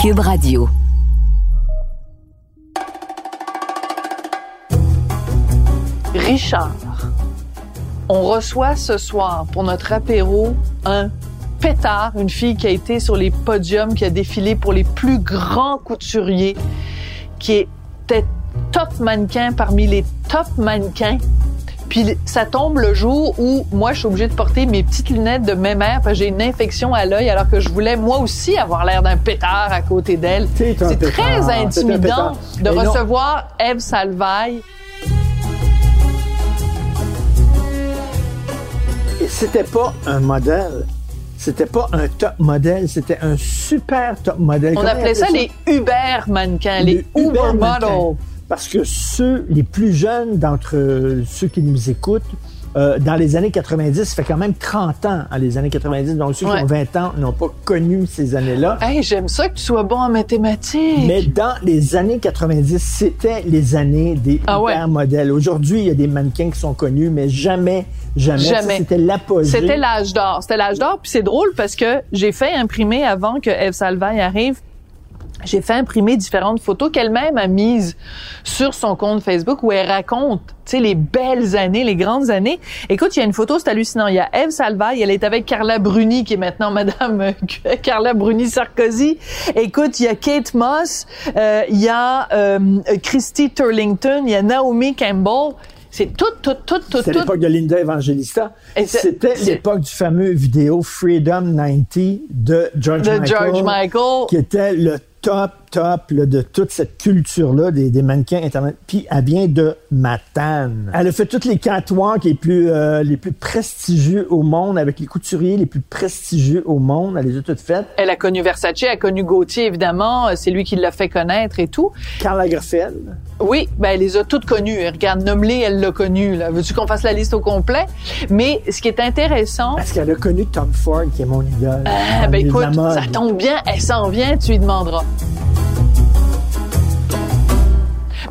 Cube Radio. Richard, on reçoit ce soir pour notre apéro un pétard, une fille qui a été sur les podiums, qui a défilé pour les plus grands couturiers, qui était top mannequin parmi les top mannequins. Puis ça tombe le jour où moi je suis obligée de porter mes petites lunettes de mémère parce que j'ai une infection à l'œil alors que je voulais moi aussi avoir l'air d'un pétard à côté d'elle. C'est très intimidant de Et non. recevoir Eve Salvaille. Et c'était pas un modèle. C'était pas un top modèle, c'était un super top modèle. On appelait ça les Uber mannequins, les, Les Uber, models. Parce que ceux, les plus jeunes d'entre euh, ceux qui nous écoutent, euh, dans les années 90, ça fait quand même 30 ans, hein, les années 90, donc ceux Ouais. qui ont 20 ans n'ont pas connu ces années-là. Hey, j'aime ça que tu sois bon en mathématiques. Mais dans les années 90, c'était les années des Ah ouais. modèles. Aujourd'hui, il y a des mannequins qui sont connus, mais jamais, jamais. Jamais. C'était l'apogée. C'était l'âge d'or. C'était l'âge d'or. Puis c'est drôle parce que j'ai fait imprimer avant que Eve Salvaille arrive. J'ai fait imprimer différentes photos qu'elle-même a mises sur son compte Facebook où elle raconte, tu sais, les belles années, les grandes années. Écoute, il y a une photo, c'est hallucinant. Il y a Eve Salvaille, elle est avec Carla Bruni, qui est maintenant Madame euh, Carla Bruni Sarkozy. Écoute, il y a Kate Moss, euh, il y a euh, Christy Turlington, il y a Naomi Campbell. C'est tout, tout, tout, tout, C'était tout. l'époque de Linda Evangelista. C'est- C'était c'est- l'époque du fameux vidéo Freedom 90 de George de Michael. George Michael. Qui était le top, top là, de toute cette culture-là des, des mannequins internet. Puis elle vient de Matane. Elle a fait toutes les catwalks les plus, euh, les plus prestigieux au monde avec les couturiers les plus prestigieux au monde. Elle les a toutes faites. Elle a connu Versace, elle a connu Gauthier, évidemment. Euh, C'est lui qui l'a fait connaître et tout. Karl Lagerfeld. Oui, ben, elle les a toutes connues. Regarde, nomme-les, elle l'a connu, là. Veux-tu qu'on fasse la liste au complet? Mais ce qui est intéressant, Parce qu'elle a connu Tom Ford, qui est mon idole. ah, ben, écoute, ça tombe bien, elle s'en vient, tu lui demanderas.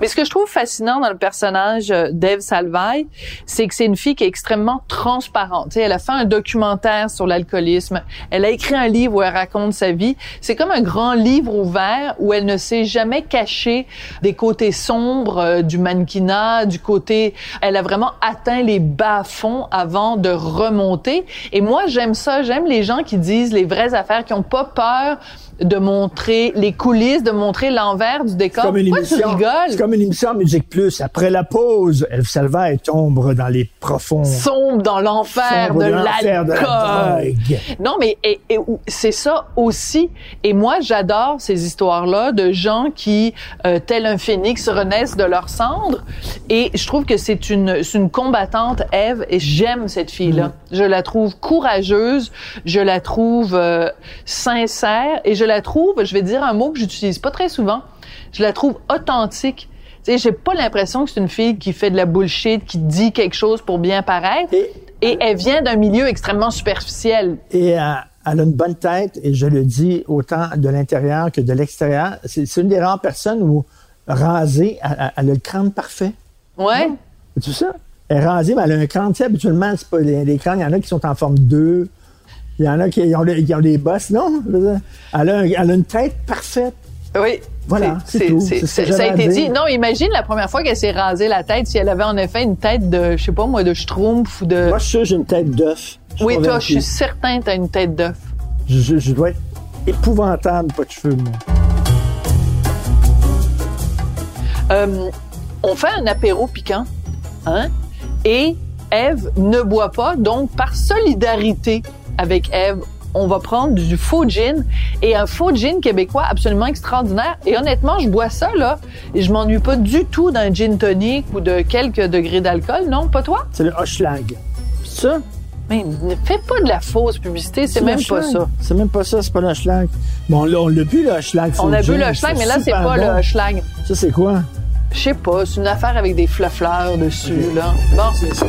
Mais ce que je trouve fascinant dans le personnage euh, d'Ève Salvaille, c'est que c'est une fille qui est extrêmement transparente. Tu sais, elle a fait un documentaire sur l'alcoolisme. Elle a écrit un livre où elle raconte sa vie. C'est comme un grand livre ouvert où elle ne s'est jamais cachée des côtés sombres euh, du mannequinat, du côté... Elle a vraiment atteint les bas-fonds avant de remonter. Et moi, j'aime ça. J'aime les gens qui disent les vraies affaires, qui ont pas peur de montrer les coulisses, de montrer l'envers du décor. C'est comme une Pourquoi tu émission. rigoles? Comme une émission Musique Plus. Après la pause, Elf Salva tombe dans les profonds. sombre dans l'enfer de l'alcool. Non, mais et, et ou- c'est ça aussi. Et moi, j'adore ces histoires-là de gens qui, euh, tel un phénix, renaissent de leurs cendres. Et je trouve que c'est une, c'est une combattante, Eve, et j'aime cette fille-là. Mm. Je la trouve courageuse, je la trouve euh, sincère, et je la trouve, je vais dire un mot que j'utilise pas très souvent, je la trouve authentique. Tu sais, j'ai pas l'impression que c'est une fille qui fait de la bullshit, qui dit quelque chose pour bien paraître. Et- Et elle vient d'un milieu extrêmement superficiel. Et euh, elle a une bonne tête, et je le dis autant de l'intérieur que de l'extérieur. C'est c'est une des rares personnes où rasée, elle, a le crâne parfait. Ouais. Tu ça? Elle est rasée, mais elle a un crâne. Tu sais, habituellement, c'est pas des crânes. Il y en a qui sont en forme 2. Il y en a qui ont, le- qui ont des bosses. Non? a, un- elle a une tête parfaite. Oui. Voilà, c'est tout. Ça a été dit. Non, imagine la première fois qu'elle s'est rasée la tête, si elle avait en effet une tête de, je sais pas moi, de schtroumpf ou de... Moi, je suis sûr j'ai une tête d'œuf. Oui, toi, je suis certain que t'as une tête d'œuf. Je dois être épouvantable, pas de cheveux, moi. Euh, on fait un apéro piquant, hein? Et Eve ne boit pas, donc par solidarité avec Eve, on va prendre du faux gin et un faux gin québécois absolument extraordinaire. Et honnêtement, je bois ça, là, et je m'ennuie pas du tout d'un gin tonic ou de quelques degrés d'alcool. Non, pas toi? C'est le Hochelag. Ça? Mais ne fais pas de la fausse publicité, c'est même pas Hochelag. ça. C'est même pas ça, c'est pas le Hochelag. Bon, là, on l'a bu, le Hochelag. On a bu le schlag, mais là, c'est pas bon. le schlag. Ça, c'est quoi? Je sais pas, c'est une affaire avec des fleurs dessus, là. Bon, c'est ça.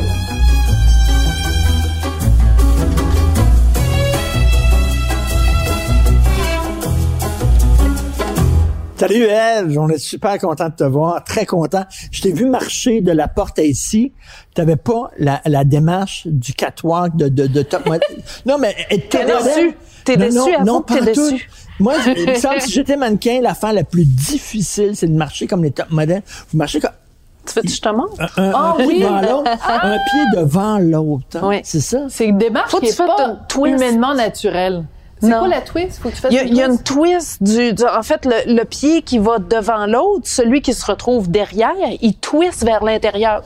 Salut Eve, on est super content de te voir, très content. Je t'ai vu marcher de la porte à ici. T'avais pas la, la démarche du catwalk de, de, de top model. Non, mais modèle. su. T'es Non, déçu, non, non, que t'es déçu. Moi, je- il me semble que si j'étais mannequin, l'affaire la plus difficile, c'est de marcher comme les top modèles. Vous marchez comme Tu veux que je te montre? un, un- Ah un pied oui. devant l'autre, un pied devant l'autre. hein. Oui. C'est ça? C'est une démarche Faut qui est pas humainement naturelle. C'est quoi la twist? Faut que tu fasses Il y a, une il y a twist. une twist du, du- en fait, le, le pied qui va devant l'autre, celui qui se retrouve derrière, il twist vers l'intérieur.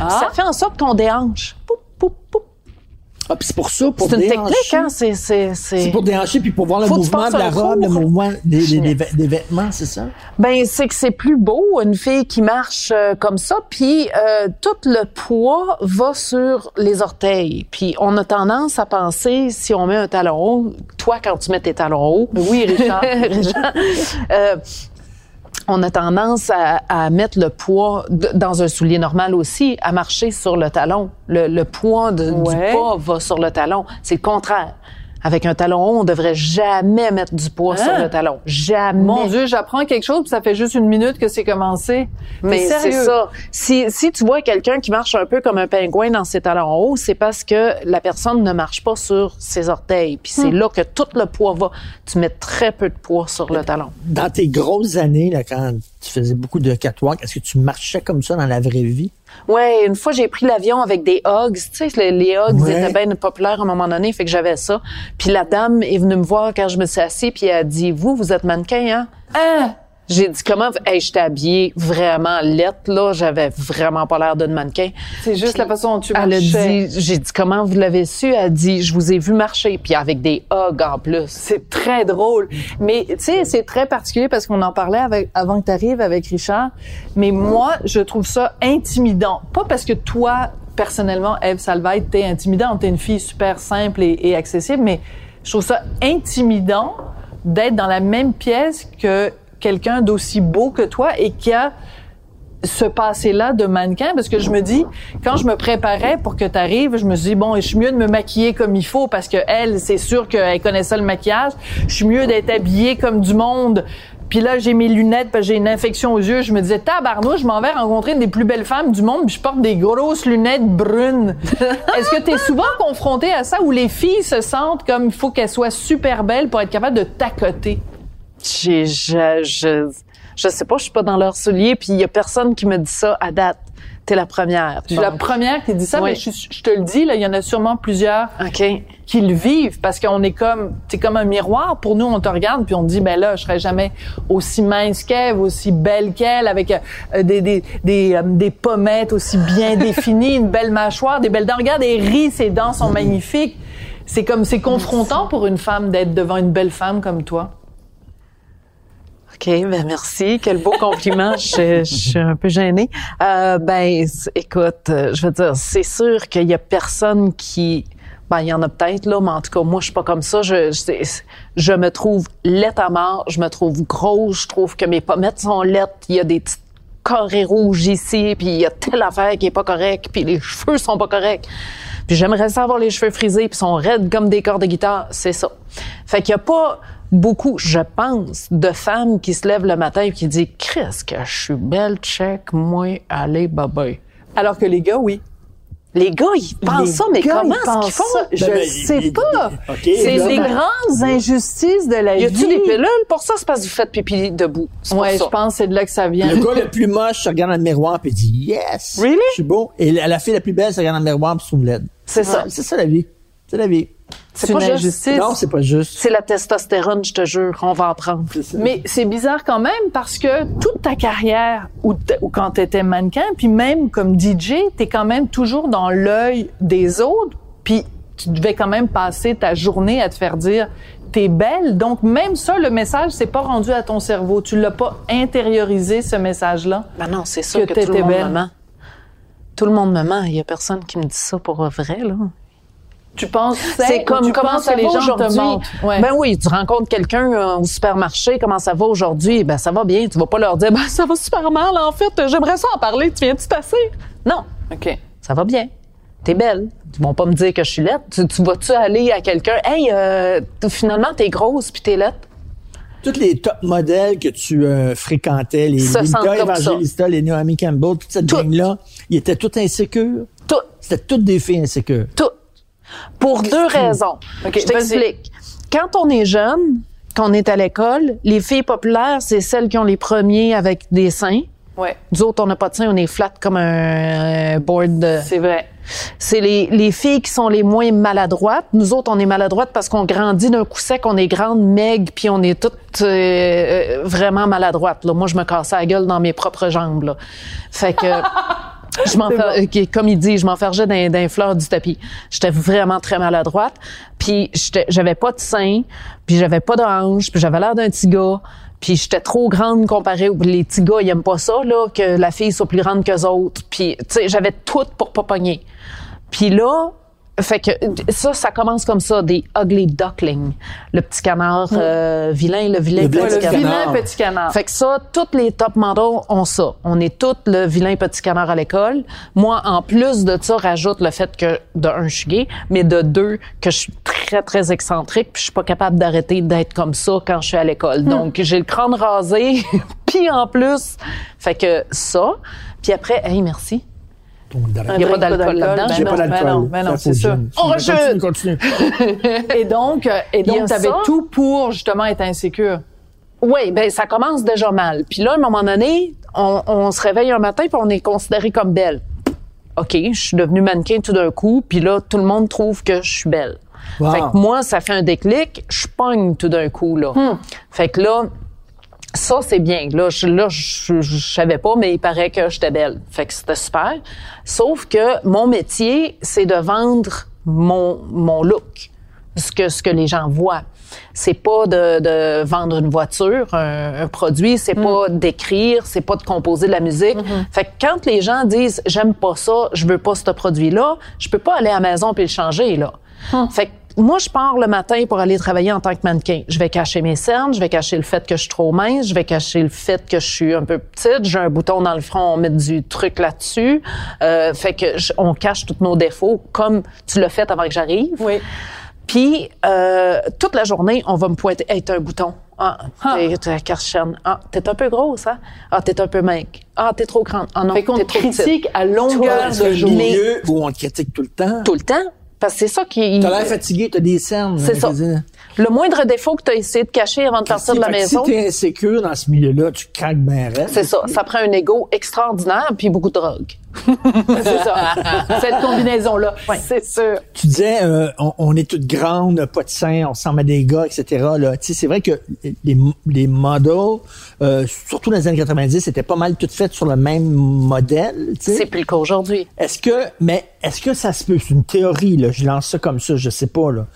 Ah. Ça fait en sorte qu'on déhanche. Poup, poup, poup. Ah, puis c'est pour ça, pour C'est une déhancher. technique, hein? C'est, c'est, c'est... C'est pour déhancher puis pour voir le Faut mouvement de la robe, le mouvement des, des- des vê- des vêtements, c'est ça? Ben, c'est que c'est plus beau, une fille qui marche euh, comme ça, puis euh, tout le poids va sur les orteils. Puis on a tendance à penser, si on met un talon haut, toi, quand tu mets tes talons hauts, Oui, Richard. Richard, euh, on a tendance à, à mettre le poids de- dans un soulier normal aussi, à marcher sur le talon. Le, le poids de- Ouais. du pas va sur le talon. C'est le contraire. Avec un talon haut, on devrait jamais mettre du poids Hein? sur le talon. Jamais. Mon Dieu, j'apprends quelque chose, puis ça fait juste une minute que c'est commencé. Mais c'est sérieux? ça. Si, si tu vois quelqu'un qui marche un peu comme un pingouin dans ses talons hauts, c'est parce que la personne ne marche pas sur ses orteils. Puis Hmm. c'est là que tout le poids va. Tu mets très peu de poids sur le talon. Dans tes grosses années, là, quand tu faisais beaucoup de catwalk, est-ce que tu marchais comme ça dans la vraie vie? Ouais, une fois j'ai pris l'avion avec des Hugs, tu sais les, les Hugs Ouais. étaient bien populaires à un moment donné, fait que j'avais ça. Puis la dame est venue me voir quand je me suis assise puis elle a dit "Vous vous êtes mannequin hein Hein? J'ai dit comment hey, j'étais habillée vraiment lettre là, j'avais vraiment pas l'air d'une mannequin. C'est juste Puis la façon dont tu Elle a marchais. dit j'ai dit comment vous l'avez su? Elle a dit je vous ai vu marcher puis avec des Hugs en plus. C'est très drôle. Mais tu sais, c'est très particulier parce qu'on en parlait avec, avant que tu arrives avec Richard. Mais moi, je trouve ça intimidant. Pas parce que toi, personnellement, Eve Salvaille, t'es intimidante. T'es une fille super simple et, et accessible, mais je trouve ça intimidant d'être dans la même pièce que quelqu'un d'aussi beau que toi et qui a ce passé-là de mannequin? Parce que je me dis quand je me préparais pour que tu arrives, je me suis dit bon, je suis mieux de me maquiller comme il faut parce que elle, c'est sûr qu'elle connaît ça le maquillage. Je suis mieux d'être habillée comme du monde. Puis là, j'ai mes lunettes parce que j'ai une infection aux yeux. Je me disais tabarnouche, je m'en vais rencontrer une des plus belles femmes du monde, puis je porte des grosses lunettes brunes. Est-ce que tu es souvent confronté à ça où les filles se sentent comme il faut qu'elles soient super belles pour être capables de t'accoter? J'ai je, je je sais pas, je suis pas dans leurs souliers puis il y a personne qui me dit ça à date. T'es la première. Je suis la première qui dit ça, Oui. mais je, je te le dis là, il y en a sûrement plusieurs OK. qui le vivent parce qu'on est comme c'est comme un miroir pour nous on te regarde puis on te dit ben là je serais jamais aussi mince qu'elle aussi belle qu'elle avec euh, des des des, euh, des pommettes aussi bien définies une belle mâchoire des belles dents regarde elle rit ses dents sont magnifiques c'est comme c'est confrontant pour une femme d'être devant une belle femme comme toi OK, ben merci. Quel beau compliment. je, je suis un peu gênée. Euh, ben, écoute, euh, je veux dire, c'est sûr qu'il y a personne qui... Ben, il y en a peut-être, là, mais en tout cas, moi, je suis pas comme ça. Je, je, je me trouve laite à mort, je me trouve grosse, je trouve que mes pommettes sont laites, il y a des petites carrés rouges ici, puis il y a telle affaire qui est pas correcte, puis les cheveux sont pas corrects. Puis j'aimerais ça avoir les cheveux frisés, puis sont raides comme des cordes de guitare, c'est ça. Fait qu'il y a pas beaucoup, je pense, de femmes qui se lèvent le matin et qui disent « Chris, que je suis belle, check, moi, allez, bye-bye. alors que les gars oui » Les gars, ils pensent Les ça, mais gars, comment ils est-ce qu'ils pensent font? ça? Je Ben, sais il- pas. c'est ben- grandes injustices de la Y vie. a-tu des pilules pour ça? C'est parce que vous faites pipi debout. Ouais, ça. je pense que c'est de là que ça vient. Le gars le plus moche se regarde dans le miroir il dit Yes! Really? Je suis beau. Et la la fille la plus belle se regarde dans le miroir puis se trouve laide. C'est ça. C'est ça la vie. C'est la vie. C'est C'est une pas juste- injustice. Non, c'est pas juste. C'est la testostérone, je te jure. On va en prendre. Mais c'est bizarre quand même parce que toute ta carrière, ou, quand tu étais mannequin, puis même comme DJ, tu es quand même toujours dans l'œil des autres, puis tu devais quand même passer ta journée à te faire dire t'es belle. Donc même ça, le message s'est pas rendu à ton cerveau. Tu l'as pas intériorisé ce message-là. Ben non, c'est sûr Que que, tout t'étais le monde belle. me ment. Tout le monde me ment. Il y a personne qui me dit ça pour vrai, là. Tu penses C'est comme tu comment penses ça que les va gens te aujourd'hui? mentent? Ouais. Ben oui, tu rencontres quelqu'un euh, au supermarché, comment ça va aujourd'hui? Ben ça va bien. Tu vas pas leur dire, ben ça va super mal en fait. J'aimerais ça en parler. Tu viens-tu passer? Non, ok. ça va bien. T'es belle. Ils vont pas me dire que je suis laide. Tu, tu vas-tu aller à quelqu'un, hey, euh, finalement t'es grosse puis t'es laide. Tous les top modèles que tu euh, fréquentais, les Linda. Evangelista, les Naomi Campbell, toute cette Toutes. gang-là, ils étaient tous insécures? Tout. C'était toutes des filles insécures. Tout. Pour deux raisons. Je t'explique. quand on est jeune, quand on est à l'école, les filles populaires, c'est celles qui ont les premiers avec des seins. Ouais, Nous autres, on n'a pas de seins, on est flat comme un, un board de... c'est vrai. C'est les, les filles qui sont les moins maladroites. Nous autres, on est maladroites parce qu'on grandit d'un coup sec, on est grande, maigre, puis on est toutes euh, euh, vraiment maladroites. Là. Moi, je me cassais la gueule dans mes propres jambes. Là. Fait que... Je m'en comme il dit, je m'enfergeais dans les fleurs du tapis. J'étais vraiment très maladroite. Puis j'étais- j'avais pas de seins, puis j'avais pas hanches, puis j'avais l'air d'un petit gars. Puis j'étais trop grande comparée aux les petits gars, ils aiment pas ça là que la fille soit plus grande qu'eux autres. Puis tu sais, j'avais tout pour pas pogner. Puis là, fait que ça, ça commence comme ça, des ugly ducklings. Le petit canard euh, vilain, le vilain Le petit Le petit canard. vilain petit canard. Fait que ça, toutes les top models ont ça. On est toutes le vilain petit canard à l'école. Moi, en plus de ça, rajoute le fait que, de un, je suis gay, mais de deux, que je suis très, très excentrique, puis je suis pas capable d'arrêter d'être comme ça quand je suis à l'école. Donc, j'ai le crâne rasé, puis en plus, fait que ça. Puis après, hey, merci. Donc. Il y a pas d'alcool là-dedans. Ben J'ai non, pas ben d'alcool. non, ben c'est ça. jeune. On Continue, continue. Et donc, euh, et Il donc, a t'avais ça? tout pour justement être insécure. Oui, ben ça commence déjà mal. Puis là, à un moment donné, on, on se réveille un matin puis on est considéré comme belle. OK, je suis devenue mannequin tout d'un coup, puis là, tout le monde trouve que je suis belle. Wow. Fait que moi, ça fait un déclic, je pogne tout d'un coup, là. Fait que là, ça, c'est bien. Là, je, là, je, je savais pas, mais il paraît que j'étais belle. Fait que c'était super. Sauf que mon métier, c'est de vendre mon, mon look. Ce que, ce que les gens voient. C'est pas de, de vendre une voiture, un, un produit, c'est pas d'écrire, c'est pas de composer de la musique. Fait que quand les gens disent j'aime pas ça, je veux pas ce produit-là, je peux pas aller à la maison puis le changer, là. Fait que moi, je pars le matin pour aller travailler en tant que mannequin. Je vais cacher mes cernes, je vais cacher le fait que je suis trop mince, je vais cacher le fait que je suis un peu petite, j'ai un bouton dans le front, on met du truc là-dessus. Euh, fait que je- on cache tous nos défauts comme tu l'as fait avant que j'arrive. Oui. Puis euh, toute la journée, on va me pointer, hey, t'as un bouton. Ah, t'es, t'es Karchen. Ah, t'es un peu grosse, hein? Ah, t'es un peu maigre. Ah, t'es trop grande. Ah non, Fait qu'on t'es te trop petite. critique à longueur de journée. où on te critique tout le temps. Tout le temps. Parce que c'est ça qui... T'as l'air fatigué, t'as des cernes. C'est hein, ça. Le moindre défaut que tu as essayé de cacher avant de partir de la maison, Si t'es insécure dans ce milieu-là, tu craques bien c'est ça. Ça prend un ego extraordinaire puis beaucoup de drogue. C'est ça. Cette combinaison-là. C'est sûr. Tu disais, euh, on, on est toutes grandes, pas de seins, on ressemble à des gars, etc. C'est vrai que les, les models, euh, surtout dans les années 90, étaient pas mal toutes faites sur le même modèle. C'est plus le cas aujourd'hui. Est-ce que, mais est-ce que ça se peut? C'est une théorie, là. Je lance ça comme ça, je sais pas, là.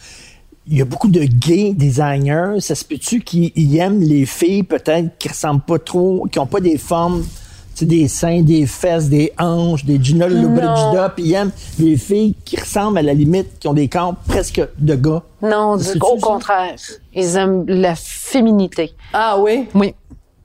Il y a beaucoup de gays designers. Ça se peut-tu qu'ils ils aiment les filles, peut-être, qui ressemblent pas trop, qui ont pas des formes, tu sais, des seins, des fesses, des hanches, des Gina Lollobrigida, puis ils aiment les filles qui ressemblent à la limite, qui ont des corps presque de gars. Non, C'est-tu au ça? contraire. Ils aiment la féminité. Ah oui? Oui,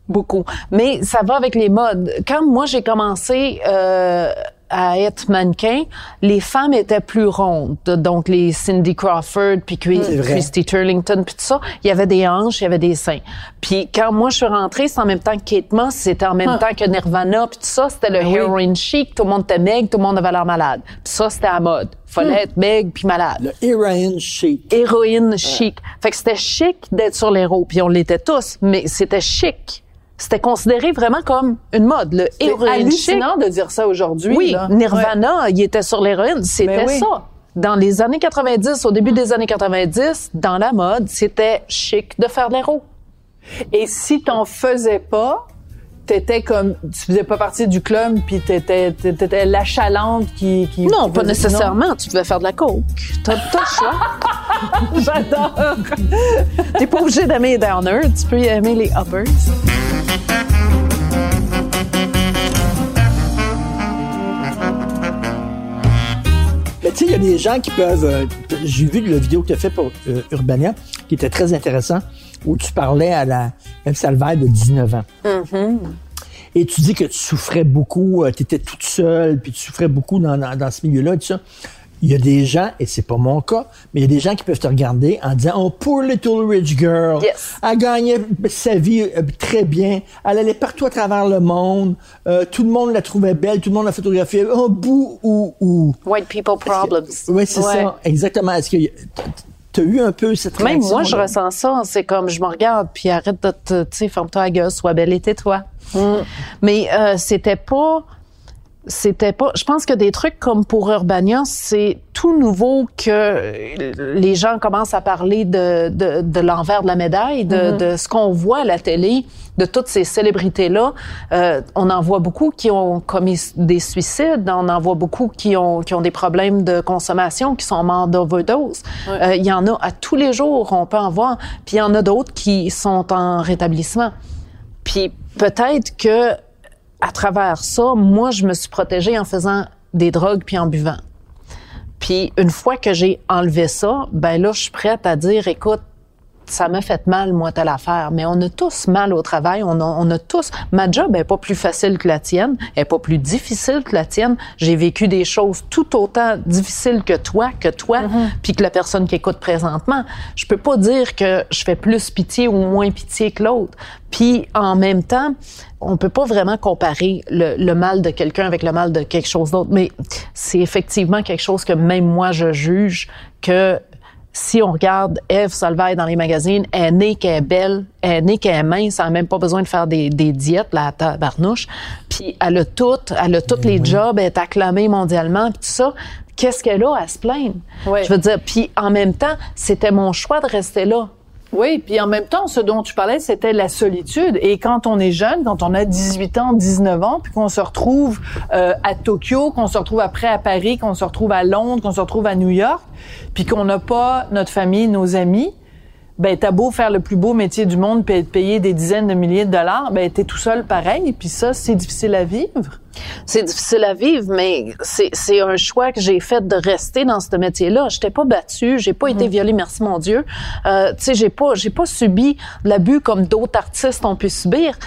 beaucoup. Mais ça va avec les modes. Quand moi j'ai commencé euh, à être mannequin, les femmes étaient plus rondes. Donc les Cindy Crawford, puis. Christy Turlington, puis tout ça, il y avait des hanches, il y avait des seins. Puis quand moi je suis rentrée, c'est en même temps que Kate Moss, c'était en même temps que Nirvana, puis tout ça, c'était le heroin chic. Tout le monde était maigre, tout le monde avait l'air malade. Puis ça, c'était à mode. Fallait être maigre puis malade Le Irayan chic. héroïne chic. Fait que c'était chic d'être sur l'héros, puis on l'était tous, mais c'était chic. C'était considéré vraiment comme une mode, le héroïne chic. hallucinant de dire ça aujourd'hui. Oui, là. Nirvana, il était sur l'héroïne, c'était Ben oui. ça. Dans les années 90, au début des années 90, dans la mode, c'était chic de faire de l'héros. Et si t'en faisais pas, t'étais comme, tu faisais pas partie du club, puis t'étais, t'étais l'achalante qui, qui. Non, qui pas nécessairement. Tu pouvais faire de la coke. T'as le choix. J'adore. T'es pas obligé d'aimer les downers, tu peux y aimer les uppers. Tu sais, il y a des gens qui peuvent. euh, J'ai vu la vidéo que tu as fait pour euh, Urbania, qui était très intéressant, où tu parlais à la Eve Salvaire de 19 ans. Et tu dis que tu souffrais beaucoup, tu étais toute seule, puis tu souffrais beaucoup dans, dans, dans ce milieu-là, tout ça. Il y a des gens, et c'est pas mon cas, mais il y a des gens qui peuvent te regarder en disant Oh, poor little rich girl. Yes. Elle gagnait sa vie euh, très bien. Elle allait partout à travers le monde. Euh, tout le monde la trouvait belle. Tout le monde la photographiait. Oh, bou ou ou. White people problems. Oui, c'est Ouais. ça, exactement. Est-ce que T'as eu un peu cette Même moi, je ressens ça. C'est comme, je me regarde, puis arrête de te, tu sais, ferme-toi la gueule, sois belle et tais-toi. Mais euh, c'était pas, c'était pas. Je pense que des trucs comme pour Urbania, c'est tout nouveau que les gens commencent à parler de, de, de l'envers de la médaille, de, de ce qu'on voit à la télé, de toutes ces célébrités-là. Euh, on en voit beaucoup qui ont commis des suicides, on en voit beaucoup qui ont, qui ont des problèmes de consommation, qui sont morts d'overdose. Euh, Il y en a à tous les jours, on peut en voir. Puis il y en a d'autres qui sont en rétablissement. Puis peut-être que à travers ça, moi, je me suis protégée en faisant des drogues puis en buvant. Puis une fois que j'ai enlevé ça, ben là, je suis prête à dire, écoute, ça m'a fait mal, moi, telle affaire. Mais on a tous mal au travail. On a, on a tous. Ma job est pas plus facile que la tienne, elle est pas plus difficile que la tienne. J'ai vécu des choses tout autant difficiles que toi, que toi, puis que la personne qui écoute présentement. Je peux pas dire que je fais plus pitié ou moins pitié que l'autre. Puis en même temps, on peut pas vraiment comparer le, le mal de quelqu'un avec le mal de quelque chose d'autre. Mais c'est effectivement quelque chose que même moi je juge que si on regarde Eve Solveig dans les magazines, elle est née qu'elle est belle, elle est née qu'elle est mince, elle n'a même pas besoin de faire des, des diètes, la tabarnouche. Puis elle a tout, elle a tous les jobs, elle est acclamée mondialement, puis tout ça. Qu'est-ce qu'elle a à se plaindre? Ouais. Je veux dire, puis en même temps, c'était mon choix de rester là. Oui, puis en même temps, ce dont tu parlais, c'était la solitude. Et quand on est jeune, quand on a 18 ans, 19 ans, puis qu'on se retrouve euh, à Tokyo, qu'on se retrouve après à Paris, qu'on se retrouve à Londres, qu'on se retrouve à New York, puis qu'on n'a pas notre famille, nos amis, ben t'as beau faire le plus beau métier du monde puis être payé des dizaines de milliers de dollars, ben t'es tout seul pareil. Puis ça, c'est difficile à vivre. C'est difficile à vivre, mais c'est c'est un choix que j'ai fait de rester dans ce métier-là. Je pas battue, j'ai pas été violée, merci mon Dieu. Euh, tu sais, j'ai pas j'ai pas subi l'abus comme d'autres artistes ont pu subir.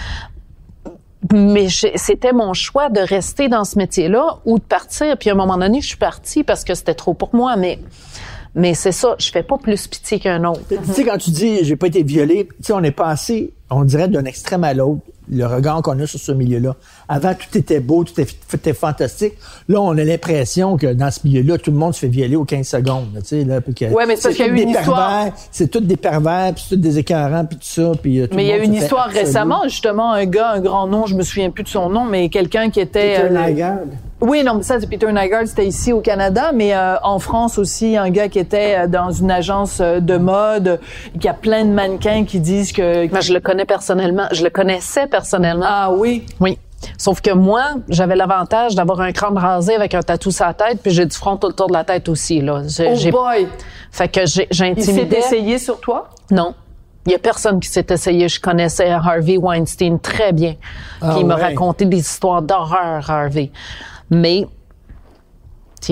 Mais c'était mon choix de rester dans ce métier-là ou de partir. Puis à un moment donné, je suis partie parce que c'était trop pour moi. Mais mais c'est ça, je fais pas plus pitié qu'un autre. Tu sais, quand tu dis j'ai pas été violé, tu sais, on est passé, on dirait d'un extrême à l'autre, le regard qu'on a sur ce milieu-là. Avant, tout était beau, tout était, était fantastique. Là, on a l'impression que dans ce milieu-là, tout le monde se fait violer aux 15 secondes. là, Tu sais, là, puis que Ouais, mais c'est parce qu'il y a eu une des histoire. pervers, C'est tous des pervers, puis c'est tous des écœurants, puis tout ça. Puis, euh, tout Mais il y a eu une histoire récemment, justement, un gars, un grand nom, je me souviens plus de son nom, mais quelqu'un qui était... Peter euh, Nygaard. Oui, non, mais ça, c'est Peter Nygaard, c'était ici au Canada, mais euh, en France aussi, un gars qui était euh, dans une agence de mode, qui a plein de mannequins qui disent que... Moi, je le connais personnellement, je le connaissais personnellement. Ah oui, Oui. Sauf que moi, j'avais l'avantage d'avoir un crâne rasé avec un tatou sur la tête, puis j'ai du front tout le tour de la tête aussi. Là. Oh boy, Fait que j'ai- il s'est j'intimidais. essayé sur toi? Non. Il y a personne qui s'est essayé. Je connaissais Harvey Weinstein très bien. Ah Puis il m'a ouais. raconté des histoires d'horreur, Harvey. Mais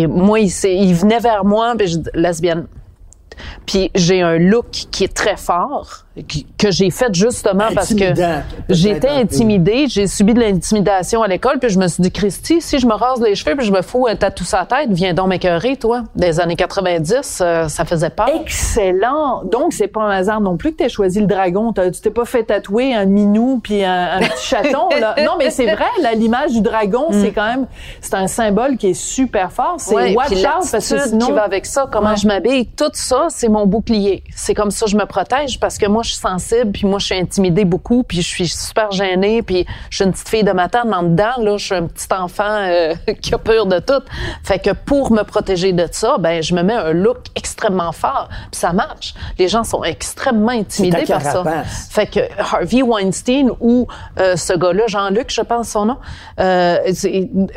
moi, il venait vers moi, puis je dis lesbienne. Puis j'ai un look qui est très fort, qui- que j'ai fait justement parce que j'étais intimidée, j'ai subi de l'intimidation à l'école, puis je me suis dit, Christy, si je me rase les cheveux puis je me fous un tatou sur la tête, viens donc m'écœurer, toi. Des années 90, euh, ça faisait peur. Excellent! Donc, c'est pas un hasard non plus que tu as choisi le dragon. T'as- Tu t'es pas fait tatouer un minou puis un, un petit chaton. Là. Non, mais c'est vrai, là, l'image du dragon, c'est quand même... C'est un symbole qui est super fort. C'est Mm. Ouais, watch out, parce que sinon... qui va avec ça, comment Ouais. je m'habille, tout ça, c'est mon bouclier. C'est comme ça que je me protège parce que moi, je suis sensible, puis moi, je suis intimidée beaucoup, puis je suis super gênée, puis je suis une petite fille de ma tante, en dedans, là, je suis un petit enfant euh, qui a peur de tout. Fait que pour me protéger de ça, ben, je me mets un look extrêmement fort, puis ça marche. Les gens sont extrêmement intimidés par ça. Fait que Harvey Weinstein ou euh, ce gars-là, Jean-Luc, je pense son nom, euh,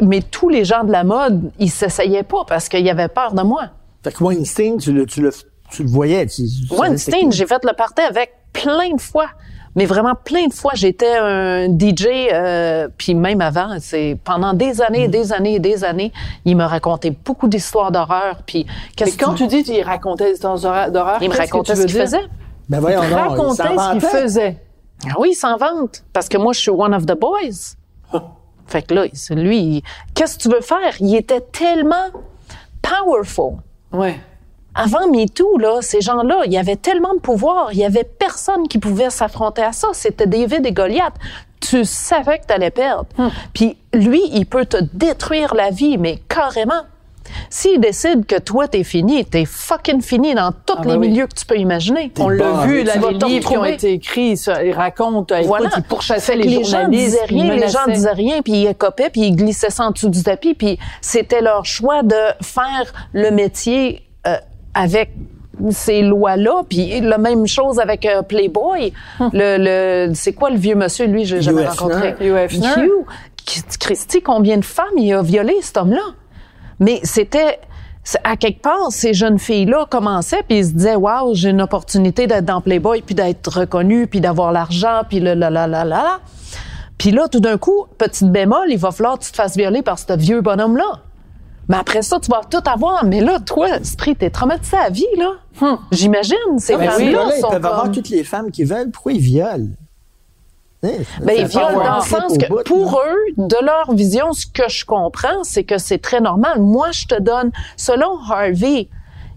mais tous les gens de la mode, ils s'essayaient pas parce qu'ils avaient peur de moi. Fait que Weinstein, tu le, tu le, tu le voyais. Tu, Weinstein, j'ai fait le party avec plein de fois. Mais vraiment plein de fois, j'étais un DJ, euh, puis même avant, c'est pendant des années, Mm. des années des années, il me racontait beaucoup d'histoires d'horreur. Puis qu'est-ce quand que tu dis qu'il racontait des histoires d'horreur, il me racontait ce qu'il faisait. Ben voyons Il donc, racontait ce qu'il faisait. Ah oui, il s'en vante. Parce que moi, je suis one of the boys. fait que là, c'est lui, qu'est-ce que tu veux faire? Il était tellement powerful. Ouais. Avant MeToo, là, ces gens-là, il y avait tellement de pouvoir, il y avait personne qui pouvait s'affronter à ça. C'était David et Goliath. Tu savais que tu allais perdre. Puis lui, il peut te détruire la vie, mais carrément. S'il décide que toi, t'es fini, t'es fucking fini dans tous Ah, les oui. milieux que tu peux imaginer. On l'a vu, là, les livres qui ont été écrits, ça, ils racontent, Voilà. ils pourchassaient les, les gens journalistes. disaient rien, les gens disaient rien, puis ils écopaient, puis ils glissaient ça en dessous du tapis, puis c'était leur choix de faire le métier avec ces lois-là, puis la même chose avec euh, Playboy. Hum. Le, le c'est quoi le vieux monsieur, lui, j'ai jamais rencontré. Hugh. Christy, combien de femmes il a violé, cet homme-là? Mais c'était à quelque part, ces jeunes filles-là commençaient puis ils se disaient waouh, j'ai une opportunité d'être dans Playboy puis d'être reconnue puis d'avoir l'argent puis le la la la la la. Puis là, tout d'un coup, petite bémol, il va falloir que tu te fasses violer par ce vieux bonhomme-là. Mais après ça, tu vas tout avoir. Mais là, toi, Street, t'es traumatisé à vie, là. J'imagine. Ces Mais femmes-là gars-là, ils sont peuvent avoir toutes les femmes qu'ils veulent. Pourquoi ils violent? Hein, Ben, ils violent dans le sens que bout, pour non? eux, de leur vision, ce que je comprends, c'est que c'est très normal. Moi, je te donne, selon Harvey,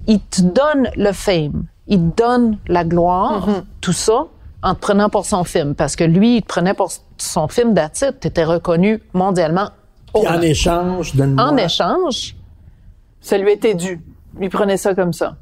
il te donne le fame, il te donne la gloire, Mm-hmm. tout ça, en te prenant pour son film. Parce que lui, il te prenait pour son film d'attitude. Tu étais reconnu mondialement. Puis en échange, donne-moi. En échange, Ça lui était dû. Il prenait ça comme ça.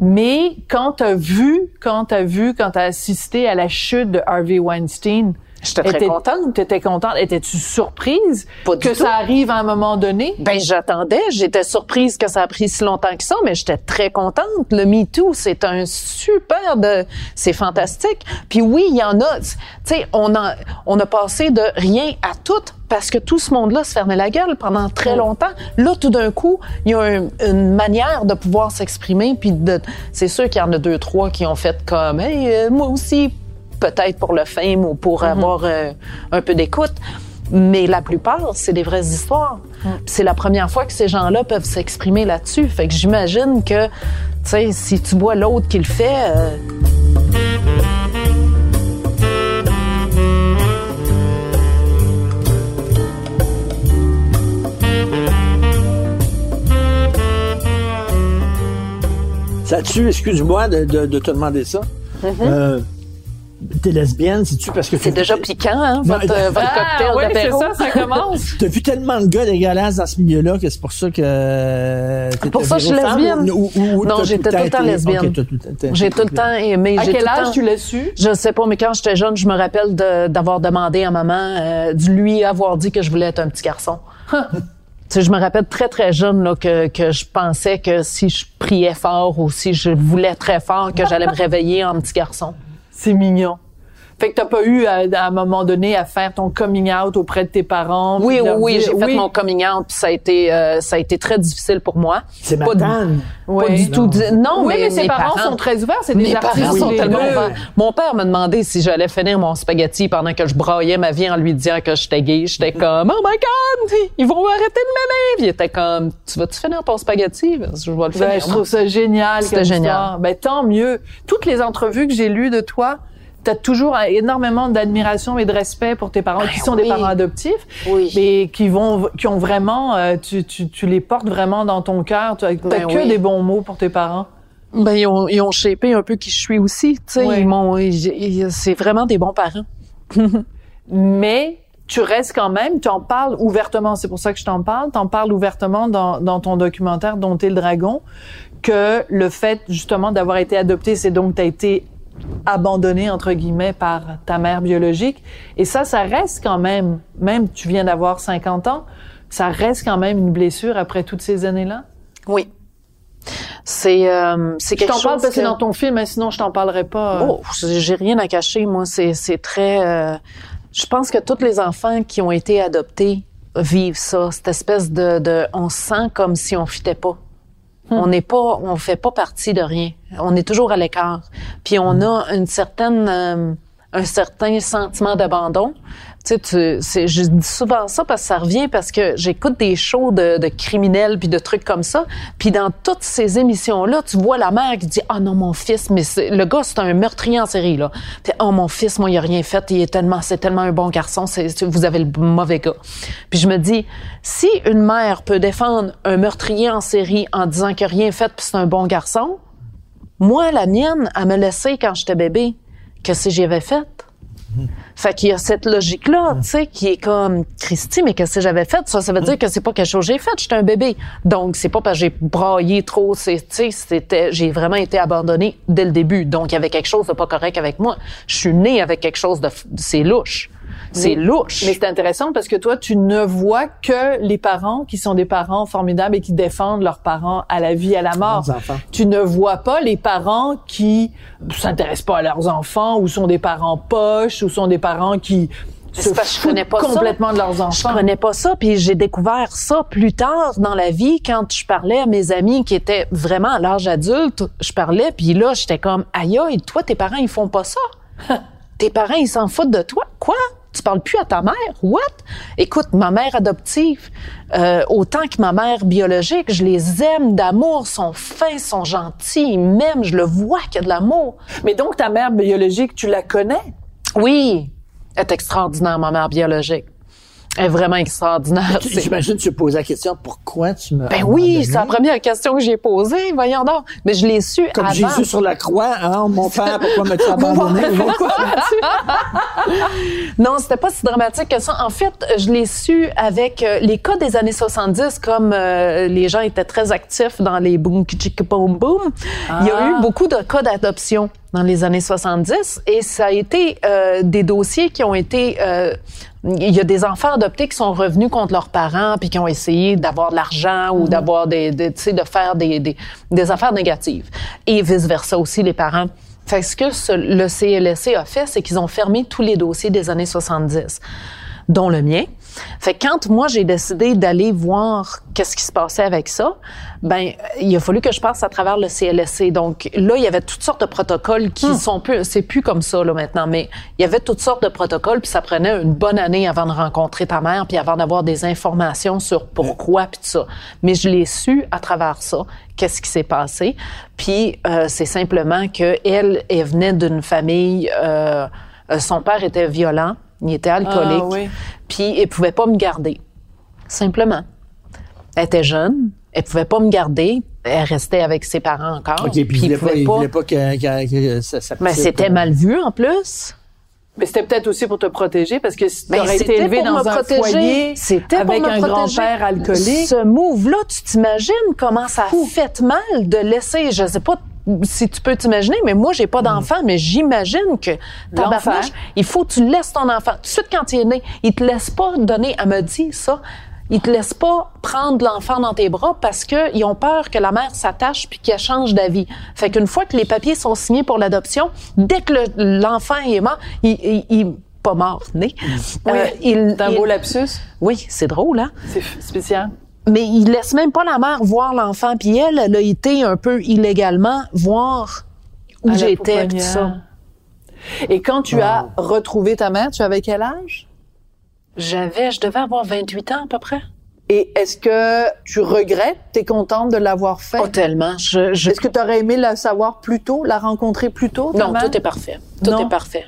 Mais quand t'as vu, quand t'as vu, quand t'as assisté à la chute de Harvey Weinstein, J'étais très contente. T'étais contente? Étais-tu surprise Pas que tout. ça arrive à un moment donné? Ben j'attendais, j'étais surprise que ça a pris si longtemps que ça, mais j'étais très contente. Le Me Too, c'est un super de, c'est fantastique. Puis oui, il y en a, tu sais, on a, on a passé de rien à tout parce que tout ce monde-là se fermait la gueule pendant très longtemps. Là, tout d'un coup, il y a un- une manière de pouvoir s'exprimer. Puis de, c'est sûr qu'il y en a deux trois qui ont fait comme, hey, euh, moi aussi, peut-être pour le fame ou pour avoir euh, un peu d'écoute. Mais la plupart, c'est des vraies histoires. C'est la première fois que ces gens-là peuvent s'exprimer là-dessus. Fait que j'imagine que, tu sais, si tu vois l'autre qui le fait, euh, Ça tue, excuse-moi de, de, de te demander ça. Euh, T'es lesbienne, c'est-tu parce que c'est déjà piquant, hein, Non, votre, euh, votre cocktail Ah, ouais, c'est ça, ça commence. T'as vu tellement de gars dégueulasses dans ce milieu-là que c'est pour ça que. euh, Pour ça, je suis lesbienne. ou- ou- ou Non, j'étais tout le temps lesbienne. J'ai tout le temps aimé. À quel âge temps- tu l'as su? Je sais pas, mais quand j'étais jeune, je me rappelle de- d'avoir demandé à maman, euh, de lui avoir dit que je voulais être un petit garçon. Tu sais, je me rappelle très, très jeune là, que, que je pensais que si je priais fort ou si je voulais très fort, que j'allais me réveiller en petit garçon. C'est mignon. Fait que t'as pas eu à, à un moment donné à faire ton coming out auprès de tes parents. Oui, oui, oui, j'ai fait mon coming out, puis ça a été, euh, ça a été très difficile pour moi. C'est ma Pas, tanne. pas Ouais. du tout. di- Non, Oui, mais, mais, ses mes parents, sont très ouverts. C'est Mes des artistes. parents sont tellement ouverts. Mon père m'a demandé si j'allais finir mon spaghetti pendant que je braillais ma vie en lui disant que j'étais gay. J'étais comme, oh my God, ils vont arrêter de m'aimer. Puis il était comme, tu vas-tu finir ton spaghetti? Je vais le finir. Ben, je trouve ça génial. C'était génial. histoire. Ben, tant mieux. Toutes les entrevues que j'ai lues de toi, t'as toujours énormément d'admiration et de respect pour tes parents, qui sont des parents adoptifs, Oui. mais qui vont, qui ont vraiment, euh, tu, tu, tu les portes vraiment dans ton cœur. Tu as Ben que oui. des bons mots pour tes parents. Ben, ils ont, ils ont shapé un peu qui je suis aussi. Tu sais, ils m'ont, c'est vraiment des bons parents. mais tu restes quand même, tu en parles ouvertement, c'est pour ça que je t'en parle, tu en parles ouvertement dans, dans ton documentaire Dont est le dragon, que le fait justement d'avoir été adopté, c'est donc tu as été abandonné entre guillemets par ta mère biologique et ça ça reste quand même même tu viens d'avoir 50 ans ça reste quand même une blessure après toutes ces années-là? Oui. C'est, euh, c'est Je quelque t'en chose parle parce que c'est dans ton film, mais sinon je t'en parlerai pas. euh. Oh, j'ai rien à cacher, moi. C'est, c'est très. euh, je pense que tous les enfants qui ont été adoptés vivent ça, cette espèce de, de on se sent comme si on fitait pas. On n'est pas, on fait pas partie de rien. On est toujours à l'écart. Puis on a une certaine, euh, un certain sentiment d'abandon. Tu sais, je dis souvent ça parce que ça revient parce que j'écoute des shows de, criminels puis de trucs comme ça. Puis dans toutes ces émissions-là, tu vois la mère qui dit ah non mon fils, mais le gars c'est un meurtrier en série là. Puis, oh mon fils, moi il a rien fait, il est tellement, c'est tellement un bon garçon, vous avez le mauvais gars. Puis je me dis si une mère peut défendre un meurtrier en série en disant a rien fait puis c'est un bon garçon, moi la mienne, à me laisser quand j'étais bébé, que j'y avais fait? Fait qu'il y a cette logique-là, tu sais, qui est comme, Christy, mais qu'est-ce que j'avais fait? Ça, ça veut dire que c'est pas quelque chose que j'ai fait. J'étais un bébé. Donc, c'est pas parce que j'ai braillé trop, c'est, tu sais, c'était, j'ai vraiment été abandonnée dès le début. Donc, il y avait quelque chose de pas correct avec moi. Je suis née avec quelque chose de, c'est louche. C'est louche. Mais c'est intéressant parce que toi, tu ne vois que les parents qui sont des parents formidables et qui défendent leurs parents à la vie, à la mort. Tu ne vois pas les parents qui s'intéressent pas à leurs enfants ou sont des parents poches ou sont des parents qui se C'est parce que je connais pas ça. complètement de leurs Je enfants. connais pas ça, puis j'ai découvert ça plus tard dans la vie quand je parlais à mes amis qui étaient vraiment à l'âge adulte. Je parlais, puis là, j'étais comme, aïe, aïe, toi, tes parents, ils font pas ça? tes parents, ils s'en foutent de toi. Quoi? Tu parles plus à ta mère? What? Écoute, ma mère adoptive, euh, autant que ma mère biologique, je les aime d'amour, sont fins, sont gentils, ils m'aiment, je le vois qu'il y a de l'amour. Mais donc, ta mère biologique, tu la connais? Oui, elle est extraordinaire, ma mère biologique. Est vraiment extraordinaire. J'imagine tu poses la question pourquoi tu me. Ben oui, c'est la première question que j'ai posée, voyons donc. Mais je l'ai su Comme avant. Jésus sur la croix, hein, mon père, pourquoi m'as-tu abandonné? Non, c'était pas si dramatique que ça. En fait, je l'ai su avec euh, les cas des années 70, comme euh, les gens étaient très actifs dans les boom boom boom. Il y a Ah. eu beaucoup de cas d'adoption dans les années 70 et ça a été euh, des dossiers qui ont été euh, il y a des enfants adoptés qui sont revenus contre leurs parents puis qui ont essayé d'avoir de l'argent ou d'avoir des, des tu sais de faire des, des, des affaires négatives. Et vice versa aussi les parents. Fait que ce que ce- le CLSC a fait, c'est qu'ils ont fermé tous les dossiers des années 70, dont le mien. Fait que quand moi j'ai décidé d'aller voir qu'est-ce qui se passait avec ça, ben il a fallu que je passe à travers le CLSC. Donc là, il y avait toutes sortes de protocoles qui sont plus, c'est plus comme ça là maintenant, mais il y avait toutes sortes de protocoles puis ça prenait une bonne année avant de rencontrer ta mère puis avant d'avoir des informations sur pourquoi puis tout ça. Mais je l'ai su à travers ça, qu'est-ce qui s'est passé. Puis euh, c'est simplement que elle, elle venait d'une famille. euh, euh, son père était violent, il était alcoolique, Ah, oui. puis il pouvait pas me garder. Simplement. Elle était jeune, elle pouvait pas me garder, elle restait avec ses parents encore. OK, puis il voulait pas, pouvait il voulait pas que, que- que ça, ça Mais c'était mal vu en plus. Mais c'était peut-être aussi pour te protéger parce que si tu aurais été c'était élevé pour dans me un protéger. foyer C'était avec pour me un protéger. grand-père alcoolique, Ce move-là, tu t'imagines comment ça a fait mal de laisser, je sais pas si tu peux t'imaginer, mais moi, j'ai pas d'enfant, mais j'imagine que tabarnouche, il faut que tu laisses ton enfant. Tout de suite, quand il est né, il te laisse pas donner, elle me dit ça, il te laisse pas prendre l'enfant dans tes bras parce que ils ont peur que la mère s'attache puis qu'elle change d'avis. Fait qu'une fois que les papiers sont signés pour l'adoption, dès que le- l'enfant est mort, il, il, il- pas mort, né. Oui, euh, il, un beau lapsus. oui, c'est drôle, hein? C'est spécial. Mais il laisse même pas la mère voir l'enfant. Puis elle, elle a été un peu illégalement voir où j'étais, tout ça. Et quand tu as retrouvé ta mère, tu avais quel âge? J'avais, je devais avoir 28 ans à peu près. Et est-ce que tu regrettes? T'es contente de l'avoir fait? Pas tellement. Je, je- Est-ce que tu aurais aimé la savoir plus tôt, la rencontrer plus tôt? ta Non, mère? tout est parfait. Tout Non? est parfait.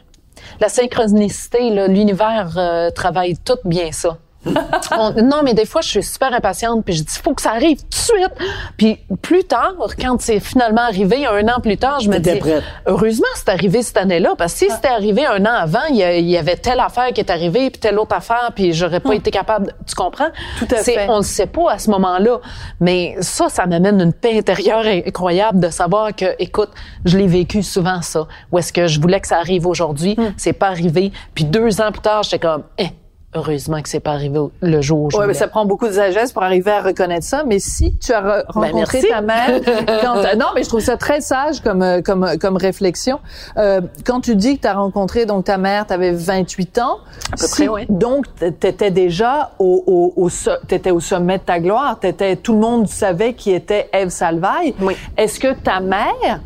La synchronicité, là, l'univers euh, travaille tout bien ça. On- non, mais des fois, je suis super impatiente, puis je dis, faut que ça arrive tout de suite. Puis plus tard, quand c'est finalement arrivé, un an plus tard, je me dis, prête. heureusement, c'est arrivé cette année-là, parce que si c'était arrivé un an avant, il y, a- il y avait telle affaire qui est arrivée, puis telle autre affaire, puis j'aurais pas été capable. Tu comprends? Tout à fait. On le sait pas à ce moment-là, mais ça, ça m'amène une paix intérieure incroyable de savoir que, écoute, je l'ai vécu souvent ça. Où est-ce que je voulais que ça arrive aujourd'hui, c'est pas arrivé. Puis deux ans plus tard, j'étais comme, eh, heureusement que c'est pas arrivé le jour où je Ouais, mais ça prend beaucoup de sagesse pour arriver à reconnaître ça. Mais si tu as re- rencontré ta mère, quand non, mais je trouve ça très sage comme euh, comme comme réflexion. Euh, quand tu dis que tu as rencontré donc ta mère, tu avais 28 ans, À peu près, oui. Donc tu étais déjà au au, au so- t'étais au sommet de ta gloire. T'étais tout le monde savait qui était Eve Salvaille. Oui. Est-ce que ta mère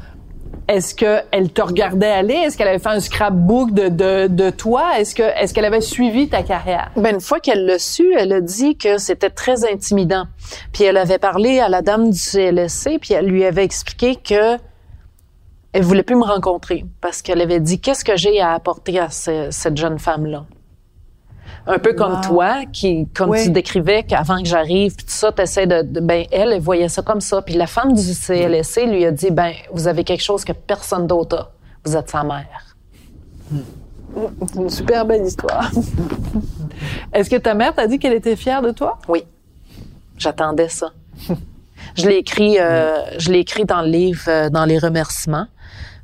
est-ce qu'elle te regardait aller? Est-ce qu'elle avait fait un scrapbook de, de, toi? Est-ce que est-ce qu'elle avait suivi ta carrière? Ben, une fois qu'elle l'a su, elle a dit que c'était très intimidant. Puis elle avait parlé à la dame du CLSC, puis elle lui avait expliqué que elle voulait plus me rencontrer parce qu'elle avait dit qu'est-ce que j'ai à apporter à ce- cette jeune femme-là? Un peu comme Wow. toi, qui, comme Oui. tu décrivais qu'avant que j'arrive, puis tout ça, t'essaies de, de- ben elle, elle voyait ça comme ça. Puis la femme du CLSC lui a dit, ben vous avez quelque chose que personne d'autre a. Vous êtes sa mère. C'est une super belle histoire. Est-ce que ta mère t'a dit qu'elle était fière de toi? Oui. J'attendais ça. je l'ai écrit, euh, je l'ai écrit dans le livre, euh, dans les remerciements,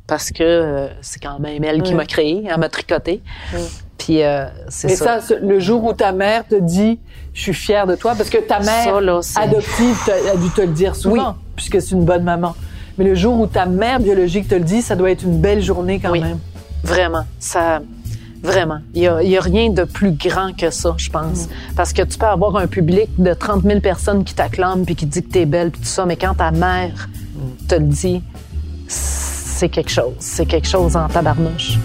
parce que euh, c'est quand même elle qui m'a créé, elle m'a tricoté. Puis euh, c'est ça. le jour où ta mère te dit « je suis fière de toi », parce que ta mère Ça, adoptive a dû te le dire souvent, Oui. puisque c'est une bonne maman. Mais le jour où ta mère biologique te le dit, ça doit être une belle journée quand Oui. même. Vraiment, ça, vraiment. Il y a, rien de plus grand que ça, je pense. Parce que tu peux avoir un public de 30 000 personnes qui t'acclament puis qui dit que t'es belle puis tout ça, mais quand ta mère te le dit, c'est quelque chose. C'est quelque chose en tabarnouche.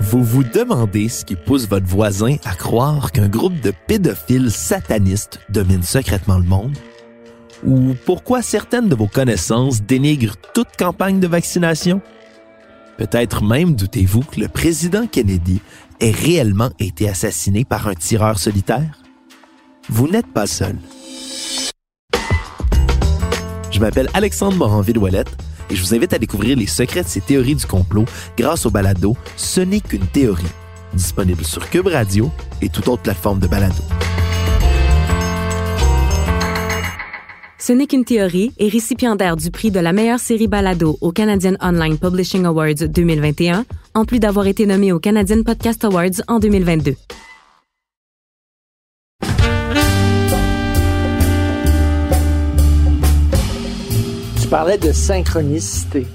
Vous vous demandez ce qui pousse votre voisin à croire qu'un groupe de pédophiles satanistes domine secrètement le monde? Ou pourquoi certaines de vos connaissances dénigrent toute campagne de vaccination? Peut-être même doutez-vous que le président Kennedy ait réellement été assassiné par un tireur solitaire? Vous n'êtes pas seul. Je m'appelle Alexandre Moranville-Ouellette et je vous invite à découvrir les secrets de ces théories du complot grâce au balado Ce n'est qu'une théorie, disponible sur Cube Radio et toute autre plateforme de balado. Ce n'est qu'une théorie est récipiendaire du prix de la meilleure série balado au Canadian Online Publishing Awards 2021, en plus d'avoir été nommé au Canadian Podcast Awards en 2022. Parlais de synchronicité.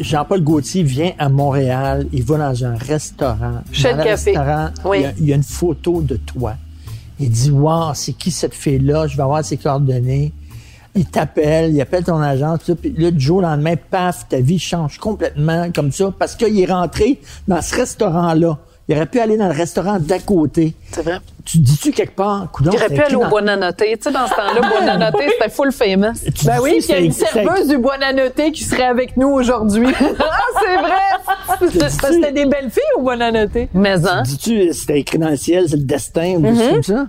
Jean-Paul Gaultier vient à Montréal, il va dans un restaurant. Chez Dans le café. restaurant, Oui. il, y a, il y a une photo de toi. Il dit Wow, c'est qui cette fille-là? Je vais avoir ses coordonnées. Il t'appelle, il appelle ton agent, tout ça, puis là, du jour au lendemain, paf, ta vie change complètement comme ça parce qu'il est rentré dans ce restaurant-là. Il aurait pu aller dans le restaurant d'à côté. C'est vrai. Tu dis-tu quelque part, coudonc, Il aurait pu aller au dans- Buonanotte. Tu sais, dans ce temps-là, Buonanotte, c'était full famous. Tu Ben oui, puis il y a une serveuse du Buonanotte qui serait avec nous aujourd'hui. ah, c'est vrai! C'était des belles filles au Buonanotte. Mais hein, Dis-tu, c'était écrit dans le ciel, c'est le destin ou comme ça?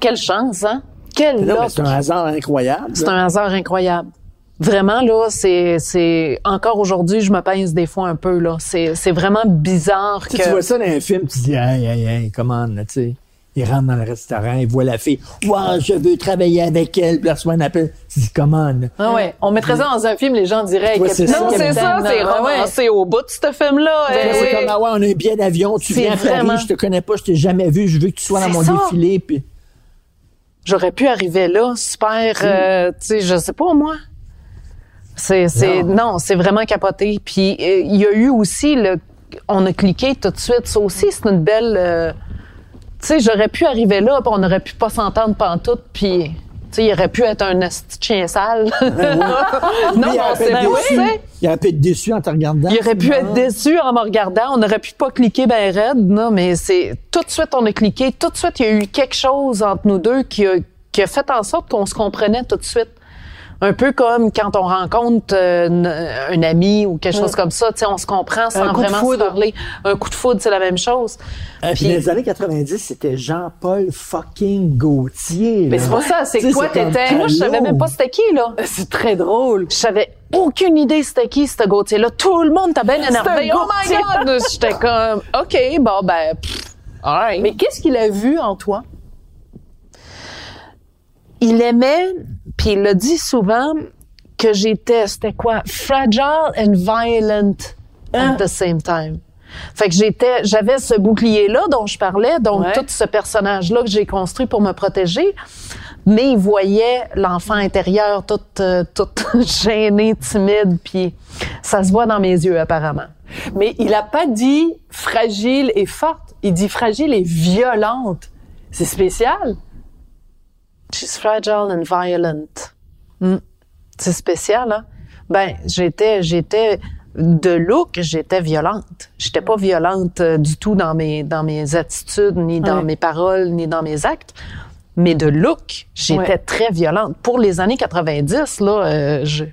quelle chance, hein? Quelle c'est un hasard incroyable. C'est un hasard incroyable. Vraiment, là, c'est, c'est, encore aujourd'hui, je me pince des fois un peu, là. C'est, c'est vraiment bizarre Tu, que. tu vois ça dans un film, tu dis, aïe, aïe, aïe, comment, là, tu sais. Il rentre dans le restaurant, il voit la fille. Wow, je veux travailler avec elle. Puis reçoit un appel. Tu dis, comment, là? Ah ouais. On mettrait ça dans un film, les gens diraient. Ouais, c'est Capitaine, ça. non, c'est ça, c'est ah ouais. romancé au bout de ce film-là. Eh. C'est comme, ah ouais, on a un billet d'avion, tu viens à Paris, vraiment- je te connais pas, je t'ai jamais vu, je veux que tu sois dans mon ça. défilé. Puis... J'aurais pu arriver là, super, euh, tu sais, je sais pas, moi. C'est, c'est, non, c'est vraiment capoté. Puis, euh, il y a eu aussi le, on a cliqué tout de suite. Ça aussi, c'est une belle, euh, tu sais, j'aurais pu arriver là, puis on aurait pu pas s'entendre pantoute, puis, tu sais, il aurait pu être un chien sale. non, Lui, il mais on s'est poussé. Il aurait pu être déçu en te regardant. Il aurait pu être déçu en me regardant. On aurait pu pas cliquer ben raide, non, mais c'est tout de suite on a cliqué. Tout de suite, il y a eu quelque chose entre nous deux qui a, qui a fait en sorte qu'on se comprenait tout de suite. Un peu comme quand on rencontre euh, un ami ou quelque chose comme ça, tu sais, on se comprend sans vraiment se foudre. parler. Un coup de foudre, c'est la même chose. Euh, puis les années 90, c'était Jean-Paul fucking Gaultier. Mais c'est pas ça, c'est que toi, comme, t'étais- Moi, je savais même pas c'était qui, là. C'est très drôle. Je savais aucune idée c'était qui, ce Gauthier-là. Tout le monde était bien énervé. un Oh my God! J'étais comme, OK, bon, ben, pff, all right. Mais qu'est-ce qu'il a vu en toi? Il aimait, puis il l'a dit souvent, que j'étais, c'était quoi? Fragile and violent at the same time. Fait que j'étais, j'avais ce bouclier-là dont je parlais, donc Ouais. tout ce personnage-là que j'ai construit pour me protéger, mais il voyait l'enfant intérieur toute, euh, toute gênée, timide, puis ça se voit dans mes yeux apparemment. Mais il a pas dit fragile et forte. Il dit fragile et violente. C'est spécial. She's fragile and violent. Hmm. C'est spécial, hein? Ben, j'étais, j'étais de look, j'étais violente. J'étais pas violente euh, du tout dans mes, dans mes attitudes, ni dans Ouais. mes paroles, ni dans mes actes. Mais de look, j'étais Ouais. très violente. Pour les années 90, là, euh, je,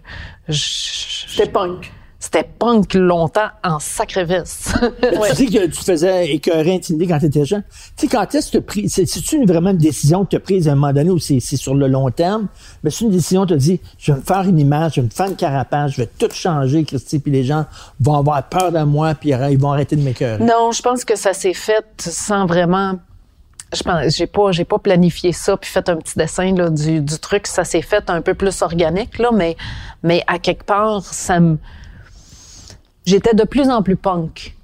je- C'était punk. C'était punk longtemps en sacrifice. Tu dis que tu faisais écœurer, intimider quand tu étais jeune. Tu sais, quand est-ce que tu as pris, c'est- c'est-tu une- vraiment une décision que tu as prise à un moment donné ou c'est c'est sur le long terme? Mais c'est une décision, tu as dit, je vais me faire une image, je vais me faire une carapace, je vais tout changer, Christy, puis les gens vont avoir peur de moi, puis ils vont arrêter de m'écœurer. non, je pense que ça s'est fait sans vraiment. Je pense, j'ai pas, j'ai pas planifié ça puis fait un petit dessin là, du, du truc. Ça s'est fait un peu plus organique là, mais, mais à quelque part, ça me. J'étais de plus en plus punk.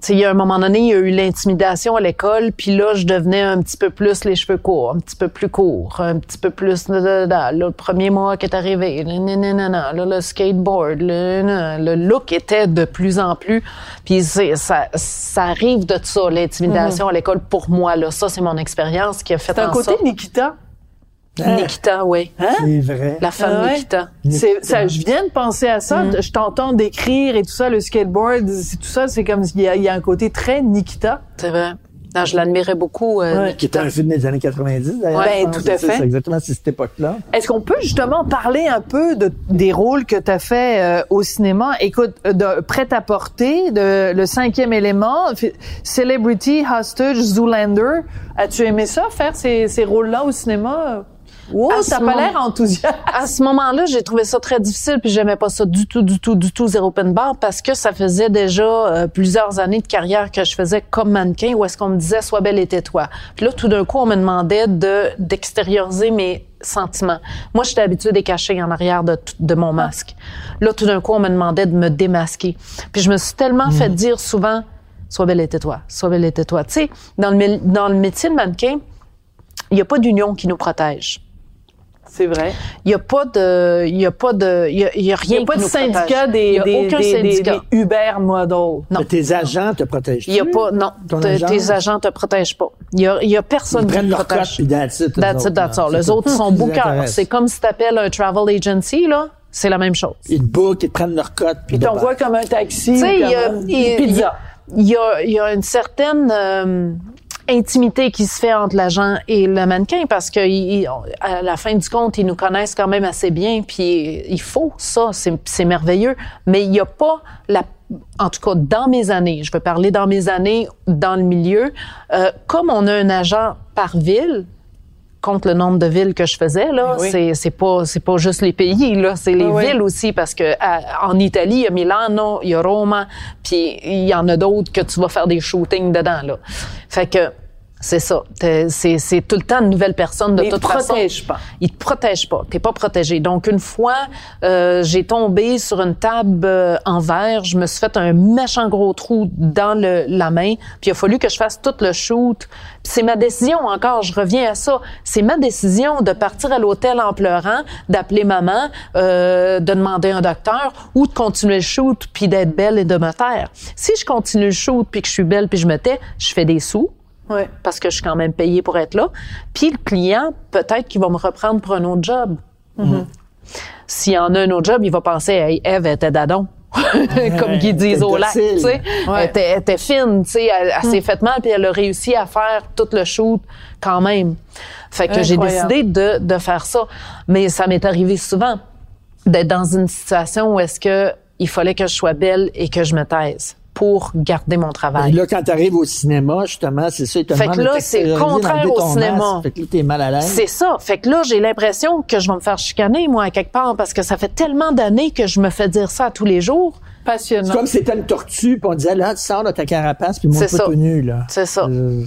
Sais, il y a un moment donné, il y a eu l'intimidation à l'école, puis là, je devenais un petit peu plus les cheveux courts, un petit peu plus court, un petit peu plus... Là, le premier mois qui est arrivé, là, le skateboard, le, look était de plus en plus... Puis ça, ça arrive de ça, l'intimidation à l'école, pour moi. Là. Ça, c'est mon expérience qui a fait C'est un en côté sorte... Nikita. Nikita, oui. C'est vrai. La femme Ah ouais? Nikita. C'est, ça, je viens de penser à ça. Je t'entends décrire et tout ça, le skateboard, c'est tout ça, c'est comme il y, a, il y a un côté très Nikita. C'est vrai. Non, je l'admirais beaucoup, euh, Ouais. Qui était un film des années 90, d'ailleurs. Ouais, tout à fait. C'est exactement c'est cette époque-là. Est-ce qu'on peut justement parler un peu de, des rôles que tu as fait euh, au cinéma? Écoute, euh, de Prêt à porter, de Le cinquième élément, Celebrity, Hostage, Zoolander. As-tu aimé ça, faire ces, ces rôles-là au cinéma? Wow, t'as pas moment- l'air enthousiaste. À ce moment-là, j'ai trouvé ça très difficile, puis j'aimais pas ça du tout, du tout, du tout, zéro open bar, parce que ça faisait déjà euh, plusieurs années de carrière que je faisais comme mannequin, où est-ce qu'on me disait « sois belle et tais-toi ». Puis là, tout d'un coup, on me demandait de d'extérioriser mes sentiments. Moi, j'étais habituée des cacher en arrière de, de mon masque. Là, tout d'un coup, on me demandait de me démasquer. Puis je me suis tellement fait dire souvent « sois belle et tais-toi, sois belle et tais-toi ». Tu sais, dans le, dans le métier de mannequin, il n'y a pas d'union qui nous protège. C'est vrai. Il n'y a pas de, il y a pas de, il y a, il y a Il rien n'y a pas de syndicat des, Il y a des, aucun des, syndicat. des Uber model. Non. Mais tes agents te protègent. Il y a pas, non, Ton te- agent? tes agents te protègent pas. Il y a, il y a personne Ils qui prennent te leur cote, protège. puis that's it. eux That's it, that's all. Les autres sont bookers. C'est comme si t'appelles un travel agency, là. C'est la même chose. Ils te bookent, ils te prennent leur cote, puis Ils t'envoient comme un taxi. Tu sais, ou il y a, il- une pizza. il y a, il y a une certaine euh, intimité qui se fait entre l'agent et le mannequin parce que à la fin du compte, ils nous connaissent quand même assez bien. Puis il faut ça, c'est c'est merveilleux. Mais il n'y a pas la en tout cas, dans mes années, je veux parler dans mes années dans le milieu, euh, comme on a un agent par ville, compte le nombre de villes que je faisais là, Oui. c'est c'est pas c'est pas juste les pays là, c'est les Ah oui. villes aussi parce que à- en Italie, il y a Milano, il y a Roma, puis il y en a d'autres que tu vas faire des shootings dedans là. Fait que c'est ça, c'est c'est tout le temps une nouvelle personne de Mais toute te façon. protègent pas. Ils te protègent pas. T'es pas protégé. Donc une fois, euh, j'ai tombé sur une table euh, en verre. Je me suis fait un méchant gros trou dans le, la main. Puis il a fallu que je fasse tout le shoot. C'est ma décision encore. Je reviens à ça. C'est ma décision de partir à l'hôtel en pleurant, d'appeler maman, euh, de demander un docteur ou de continuer le shoot puis d'être belle et de me taire. Si je continue le shoot puis que je suis belle puis je me tais, je fais des sous Ouais. parce que je suis quand même payée pour être là. Puis le client, peut-être qu'il va me reprendre pour un autre job. S'il y en a un autre job, il va penser, hey, Eve était dadon. Comme qu'ils disent au lac, tu sais. Elle, était, elle était fine, tu sais. Elle, elle s'est fait mal, puis elle a réussi à faire tout le shoot quand même. Fait que j'ai décidé de, de faire ça. Mais ça m'est arrivé souvent d'être dans une situation où est-ce que il fallait que je sois belle et que je me taise pour garder mon Et travail. là, quand tu arrives au cinéma, justement, c'est ça, Fait que là, c'est contraire au cinéma. masque. Fait que là, t'es mal à l'aise. C'est ça. Fait que là, j'ai l'impression que je vais me faire chicaner, moi, à quelque part, parce que ça fait tellement d'années que je me fais dire ça tous les jours. Passionnant. C'est comme si c'était une tortue, puis on disait, là, tu sors de ta carapace, puis C'est pas tout nu, là. C'est ça. Euh,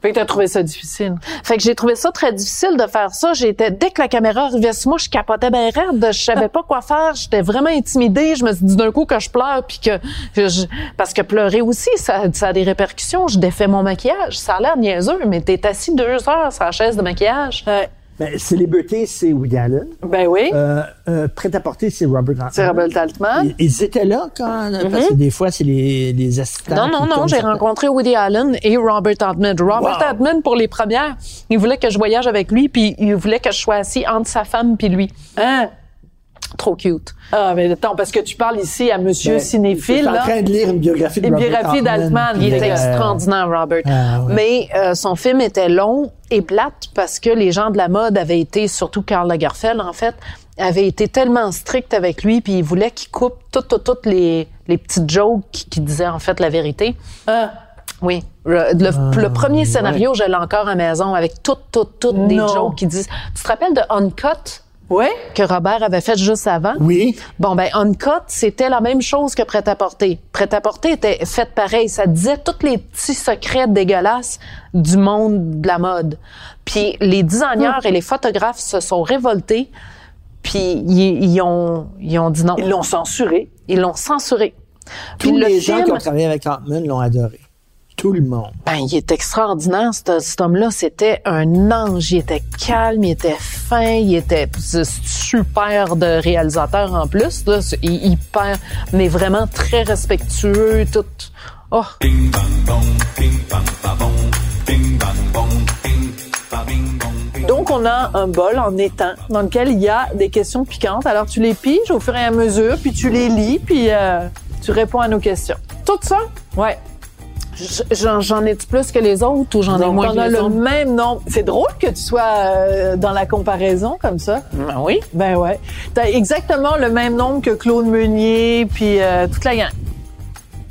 Fait que t'as trouvé ça difficile. Fait que j'ai trouvé ça très difficile de faire ça. J'étais, dès que la caméra arrivait sur moi, je capotais bien raide. Je savais pas quoi faire. J'étais vraiment intimidée. Je me suis dit d'un coup que je pleure puis que, que je- parce que pleurer aussi, ça, ça a des répercussions. Je défais mon maquillage. Ça a l'air niaiseux, mais t'es assis deux heures sur la chaise de maquillage. Ouais. Ben, Célébrité, c'est Woody Allen. Ben oui. Euh, euh, Prêt-à-porter, c'est Robert Altman. c'est Robert Altman. Ils, ils étaient là quand, parce que des fois, c'est les, les assistants. Non, non, non, j'ai rencontré Woody Allen et Robert Altman. Robert Wow. Altman, pour les premières, il voulait que je voyage avec lui, puis il voulait que je sois assis entre sa femme puis lui. Hein? Trop cute. Ah, mais attends, parce que tu parles ici à monsieur Ben, cinéphile, Je suis en train de lire une biographie de Une biographie d'Altman, Il est euh, extraordinaire, Robert. Ah, ouais. Mais euh, son film était long et plate parce que les gens de la mode avaient été, surtout Karl Lagerfeld, en fait, avait été tellement strict avec lui, puis il voulait qu'il coupe toutes, toutes, toutes les, les petites jokes qui, qui disaient en fait la vérité. Ah. Oui. Le, le- le premier scénario, je l'ai encore à maison avec toutes, toutes, toutes des jokes qui disent. Tu te rappelles de Uncut? Ouais? que Robert avait fait juste avant? Oui. Bon, ben, Uncut, c'était la même chose que Prêt-à-porter. Prêt-à-porter était fait pareil. Ça disait tous les petits secrets dégueulasses du monde de la mode. Puis les designers et les photographes se sont révoltés, puis ils, ils ont, ils ont dit non. Ils l'ont censuré. Ils l'ont censuré. Puis Tous le les gens film- qui ont travaillé avec Altman l'ont adoré. Tout le monde. Ben, il est extraordinaire, cet, cet homme-là. C'était un ange. Il était calme, il était fin, il était super de réalisateur en plus. Là. C'est hyper, mais vraiment très respectueux. Tout. Oh, Donc, on a un bol en étain dans lequel il y a des questions piquantes. Alors, tu les piges au fur et à mesure, puis tu les lis, puis euh, tu réponds à nos questions. tout ça? Ouais. J'en, j'en ai-tu plus que les autres ou j'en ai moins on que a les le autres? même nombre. C'est drôle que tu sois euh, dans la comparaison comme ça. Ben oui. Ben ouais. T'as exactement le même nombre que Claude Meunier, puis euh, toute la gang.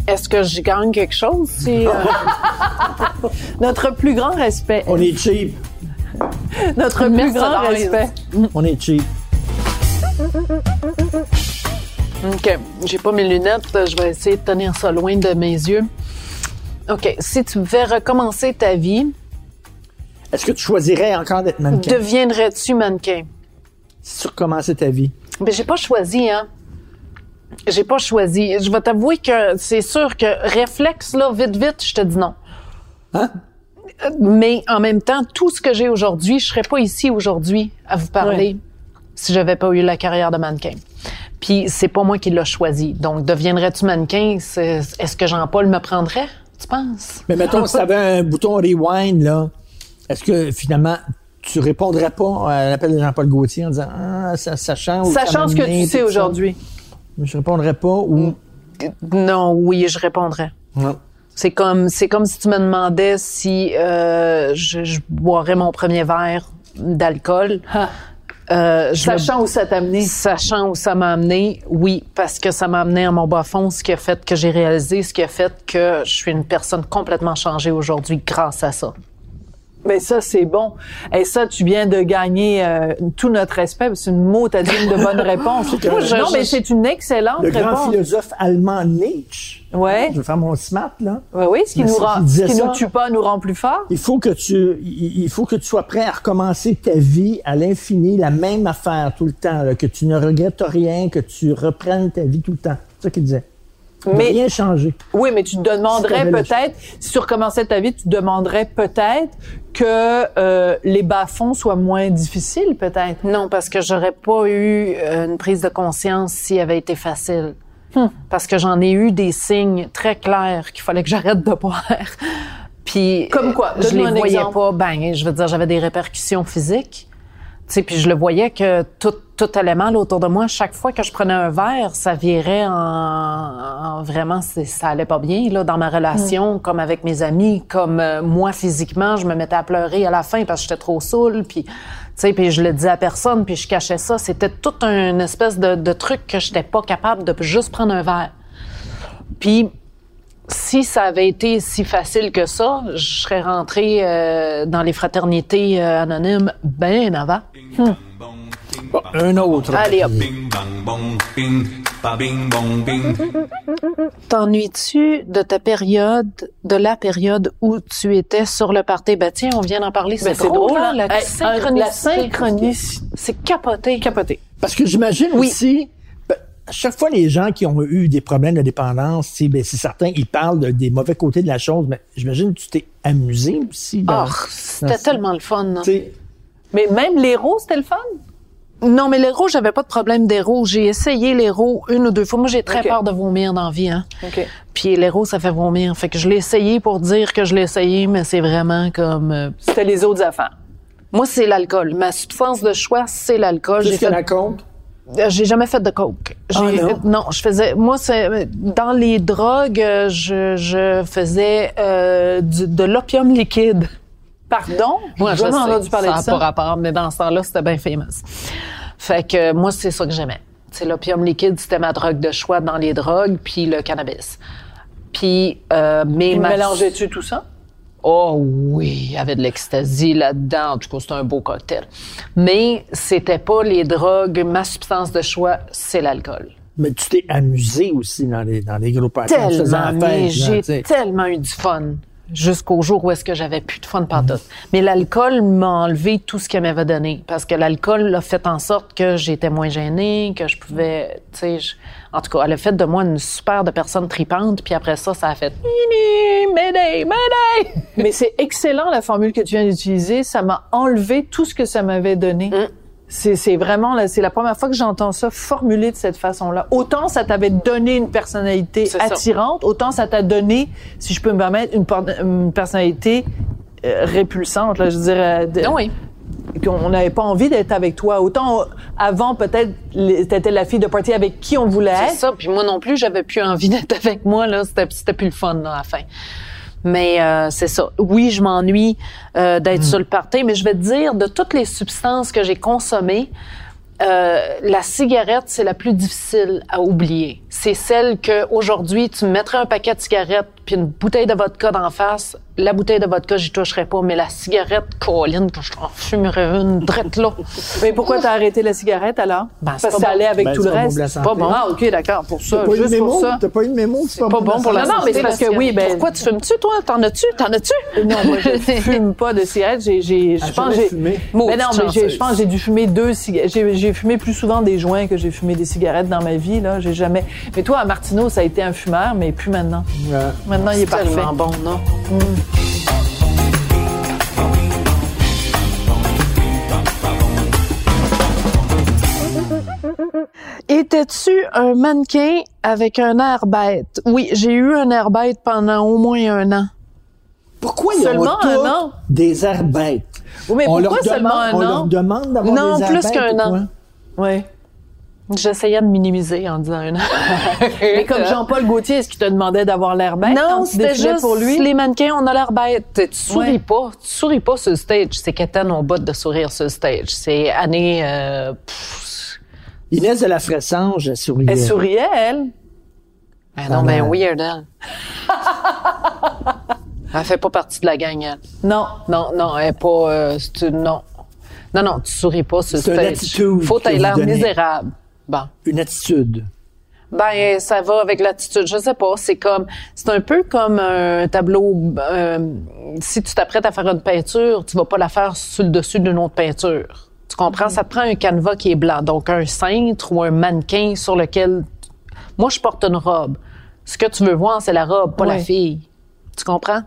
Est-ce que je gagne quelque chose? Si, euh, Notre plus grand respect. On est cheap. Notre plus Merci, grand respect. On est cheap. OK. J'ai pas mes lunettes. Je vais essayer de tenir ça loin de mes yeux. OK. Si tu devais recommencer ta vie, Est-ce que tu choisirais encore d'être mannequin? deviendrais-tu mannequin? si tu recommençais ta vie? Ben, j'ai pas choisi, hein. J'ai pas choisi. Je vais t'avouer que c'est sûr que réflexe, là, vite, vite, je te dis non. Hein? Mais en même temps, tout ce que j'ai aujourd'hui, je serais pas ici aujourd'hui à vous parler si j'avais pas eu la carrière de mannequin. Puis c'est pas moi qui l'ai choisi. Donc, deviendrais-tu mannequin? Est-ce que Jean-Paul me prendrait? Tu penses? Mais mettons, si tu avais un bouton rewind, là, est-ce que finalement, tu répondrais pas à l'appel de Jean-Paul Gaultier en disant Ah, ça, où ça Sachant ce que tu sais aujourd'hui. Je répondrais pas ou? Non, oui, je répondrais. C'est comme, c'est comme si tu me demandais si euh, je, je boirais mon premier verre d'alcool. Euh, Sachant où ça t'a amené. Sachant où ça m'a amené, oui, parce que ça m'a amené à mon bas fond, ce qui a fait que j'ai réalisé, ce qui a fait que je suis une personne complètement changée aujourd'hui grâce à ça. Ben ça, c'est bon. Et ça, tu viens de gagner euh, tout notre respect. C'est une motadine de bonne réponse. non, je- mais c'est une excellente Le grand réponse. philosophe allemand Nietzsche. Ouais. Je vais faire mon smart, là. Oui, oui, ce qui Mais nous rend, qu'il ce qui ça. nous tue pas nous rend plus forts. Il faut que tu, il faut que tu sois prêt à recommencer ta vie à l'infini, la même affaire tout le temps, là, que tu ne regrettes rien, que tu reprennes ta vie tout le temps. C'est ça qu'il disait. Mais- rien changer. Oui, mais tu te demanderais peut-être, si tu recommençais ta vie, tu te demanderais peut-être que euh, les bas-fonds soient moins difficiles, peut-être? Non, parce que j'aurais pas eu euh, une prise de conscience s'il avait été facile. Parce que j'en ai eu des signes très clairs qu'il fallait que j'arrête de boire. Puis Comme quoi? Je les Donne-nous un voyais exemple. pas. Ben, je veux dire, j'avais des répercussions physiques. Tu sais, puis je le voyais que tout, tout allait mal autour de moi. Chaque fois que je prenais un verre, ça virait en, en- vraiment, ça allait pas bien là dans ma relation, comme avec mes amis, comme euh, moi physiquement, je me mettais à pleurer à la fin parce que j'étais trop saoule. Puis, tu sais, puis je le disais à personne, puis je cachais ça. C'était tout un espèce de, de truc que j'étais pas capable de juste prendre un verre. Puis si ça avait été si facile que ça, je serais rentrée euh, dans les fraternités euh, anonymes bien avant. Bon, un autre. Allez hop. Bing bang bong bing ba bing bong bing T'ennuies-tu de ta période, de la période où tu étais sur le party? Ben tiens, on vient d'en parler, c'est Ben, drôle, hein, la Hey, synchronicité. La synchronicité. C'est capoté. Capoté. Parce que j'imagine aussi, ben, à chaque fois les gens qui ont eu des problèmes de dépendance, tu sais, ben, c'est certain, ils parlent de- des mauvais côtés de la chose, mais j'imagine que tu t'es amusé aussi. dans- Oh, c'était dans- tellement le fun. hein. tu sais, Mais même l'héros, c'était le fun? Non, mais l'héros, j'avais pas de problème d'héros. J'ai essayé l'héros une ou deux fois. Moi, j'ai très peur de vomir dans la vie. Hein. OK. Puis l'héros, ça fait vomir. Fait que je l'ai essayé pour dire que je l'ai essayé, mais c'est vraiment comme... euh, C'était les autres affaires. Moi, c'est l'alcool. Ma substance de choix, c'est l'alcool. J'ai que fait- la compte? J'ai jamais fait de coke. Ah, non? euh, je faisais. Moi, c'est dans les drogues, je, je faisais euh, du- de l'opium liquide. Pardon? Moi, J'ai jamais entendu parler ça de ça. pas rapport, mais dans ce temps-là, c'était bien famous. Fait que moi, c'est ça que j'aimais. C'est l'opium liquide, c'était ma drogue de choix dans les drogues, puis le cannabis. Puis, euh, mais ma- mélangeais-tu tout ça? Oh oui, il y avait de l'ecstasy là-dedans. En tout cas, c'était un beau cocktail. Mais c'était pas les drogues. Ma substance de choix, c'est l'alcool. Mais tu t'es amusé aussi dans les, dans les faisant Tellement, j'ai tellement eu du fun jusqu'au jour où est-ce que j'avais plus de fun pantoute. Mais l'alcool m'a enlevé tout ce qu'elle m'avait donné parce que l'alcool a fait en sorte que j'étais moins gênée, que je pouvais, tu sais, je- en tout cas, elle a fait de moi une super de personne tripante, puis après ça, ça a fait Nini, Mayday, Mayday. Mais c'est excellent la formule que tu viens d'utiliser. Ça m'a enlevé tout ce que ça m'avait donné. Mm. C'est, c'est vraiment, là, c'est la première fois que j'entends ça formulé de cette façon-là. Autant ça t'avait donné une personnalité C'est ça. attirante, autant ça t'a donné, si je peux me permettre, une, personnalité euh, répulsante. Là, je dirais, de- Ah oui. qu'on n'avait pas envie d'être avec toi. Autant avant, peut-être, t'étais la fille de party avec qui on voulait C'est être. ça. Puis moi non plus, j'avais plus envie d'être avec moi. Là, c'était, c'était plus le fun là, à la fin. Mais euh, c'est ça. Oui, je m'ennuie euh, d'être sur le party, mais je vais te dire, de toutes les substances que j'ai consommées, euh, la cigarette, c'est la plus difficile à oublier. C'est celle que aujourd'hui, tu me mettrais un paquet de cigarettes puis une bouteille de vodka d'en face. La bouteille de vodka, j'y toucherais pas, mais la cigarette, Colline, que je t'en fumerais une drette là. Mais pourquoi t'as arrêté la cigarette alors? Ben, c'est Parce que pas ça allait avec Ben, tout le pas bon reste. pour la C'est santé. pas bon. Ah, ok, d'accord. Pour ça, T'as pas eu de juste pour mémo? ça. T'as pas eu de mémo? C'est pas, pas bon pour la Non, non, mais c'est santé, parce que oui, cigarette. pourquoi tu fumes-tu, toi? T'en as-tu? T'en as-tu? Non, moi, je fume pas de cigarettes. J'ai, j'ai, je Ah, pense j'ai. Mais non, mais je pense que j'ai dû fumer deux cigarettes. J'ai, fumé plus souvent des joints que j'ai fumé des cigarettes dans ma vie, là. J'ai jamais. Mais toi, à Martineau, ça a été un fumeur, mais plus maintenant. Ouais. Maintenant, il est parfait. tellement bon, non? Étais-tu un mannequin avec un air bête? Oui, j'ai eu un air bête pendant au moins un an. Pourquoi Seulement tous un an? des airs bêtes? Oui, mais on pourquoi leur seulement demande, un on an? leur demande d'avoir Non, des airs plus qu'un an. Oui. J'essayais de minimiser en disant un an. Mais comme Jean-Paul Gaultier, est-ce qu'il te demandait d'avoir l'air bête Non, c'était juste pour lui? les mannequins, on a l'air bête. Tu souris Ouais. pas. Tu souris pas sur le stage. C'est qu'Étienne, on botte de sourire sur le stage. C'est année... Euh, Inès de la Fressange, elle souriait. Elle souriait, elle. ben non, ben Ah, weird, elle. elle fait pas partie de la gang, elle. Non. Non, non, elle est pas... euh, une- non. Non, non, tu souris pas sur une attitude Faut que l'air misérable. Bon. Une attitude. Ben, ça va avec l'attitude. Je sais pas. C'est comme, c'est un peu comme un tableau. euh, si tu t'apprêtes à faire une peinture, tu vas pas la faire sur le dessus d'une autre peinture. Tu comprends? Ça te prend un canevas qui est blanc. Donc, un cintre ou un mannequin sur lequel. Moi, je porte une robe. Ce que tu veux voir, c'est la robe, pas la fille. Tu comprends?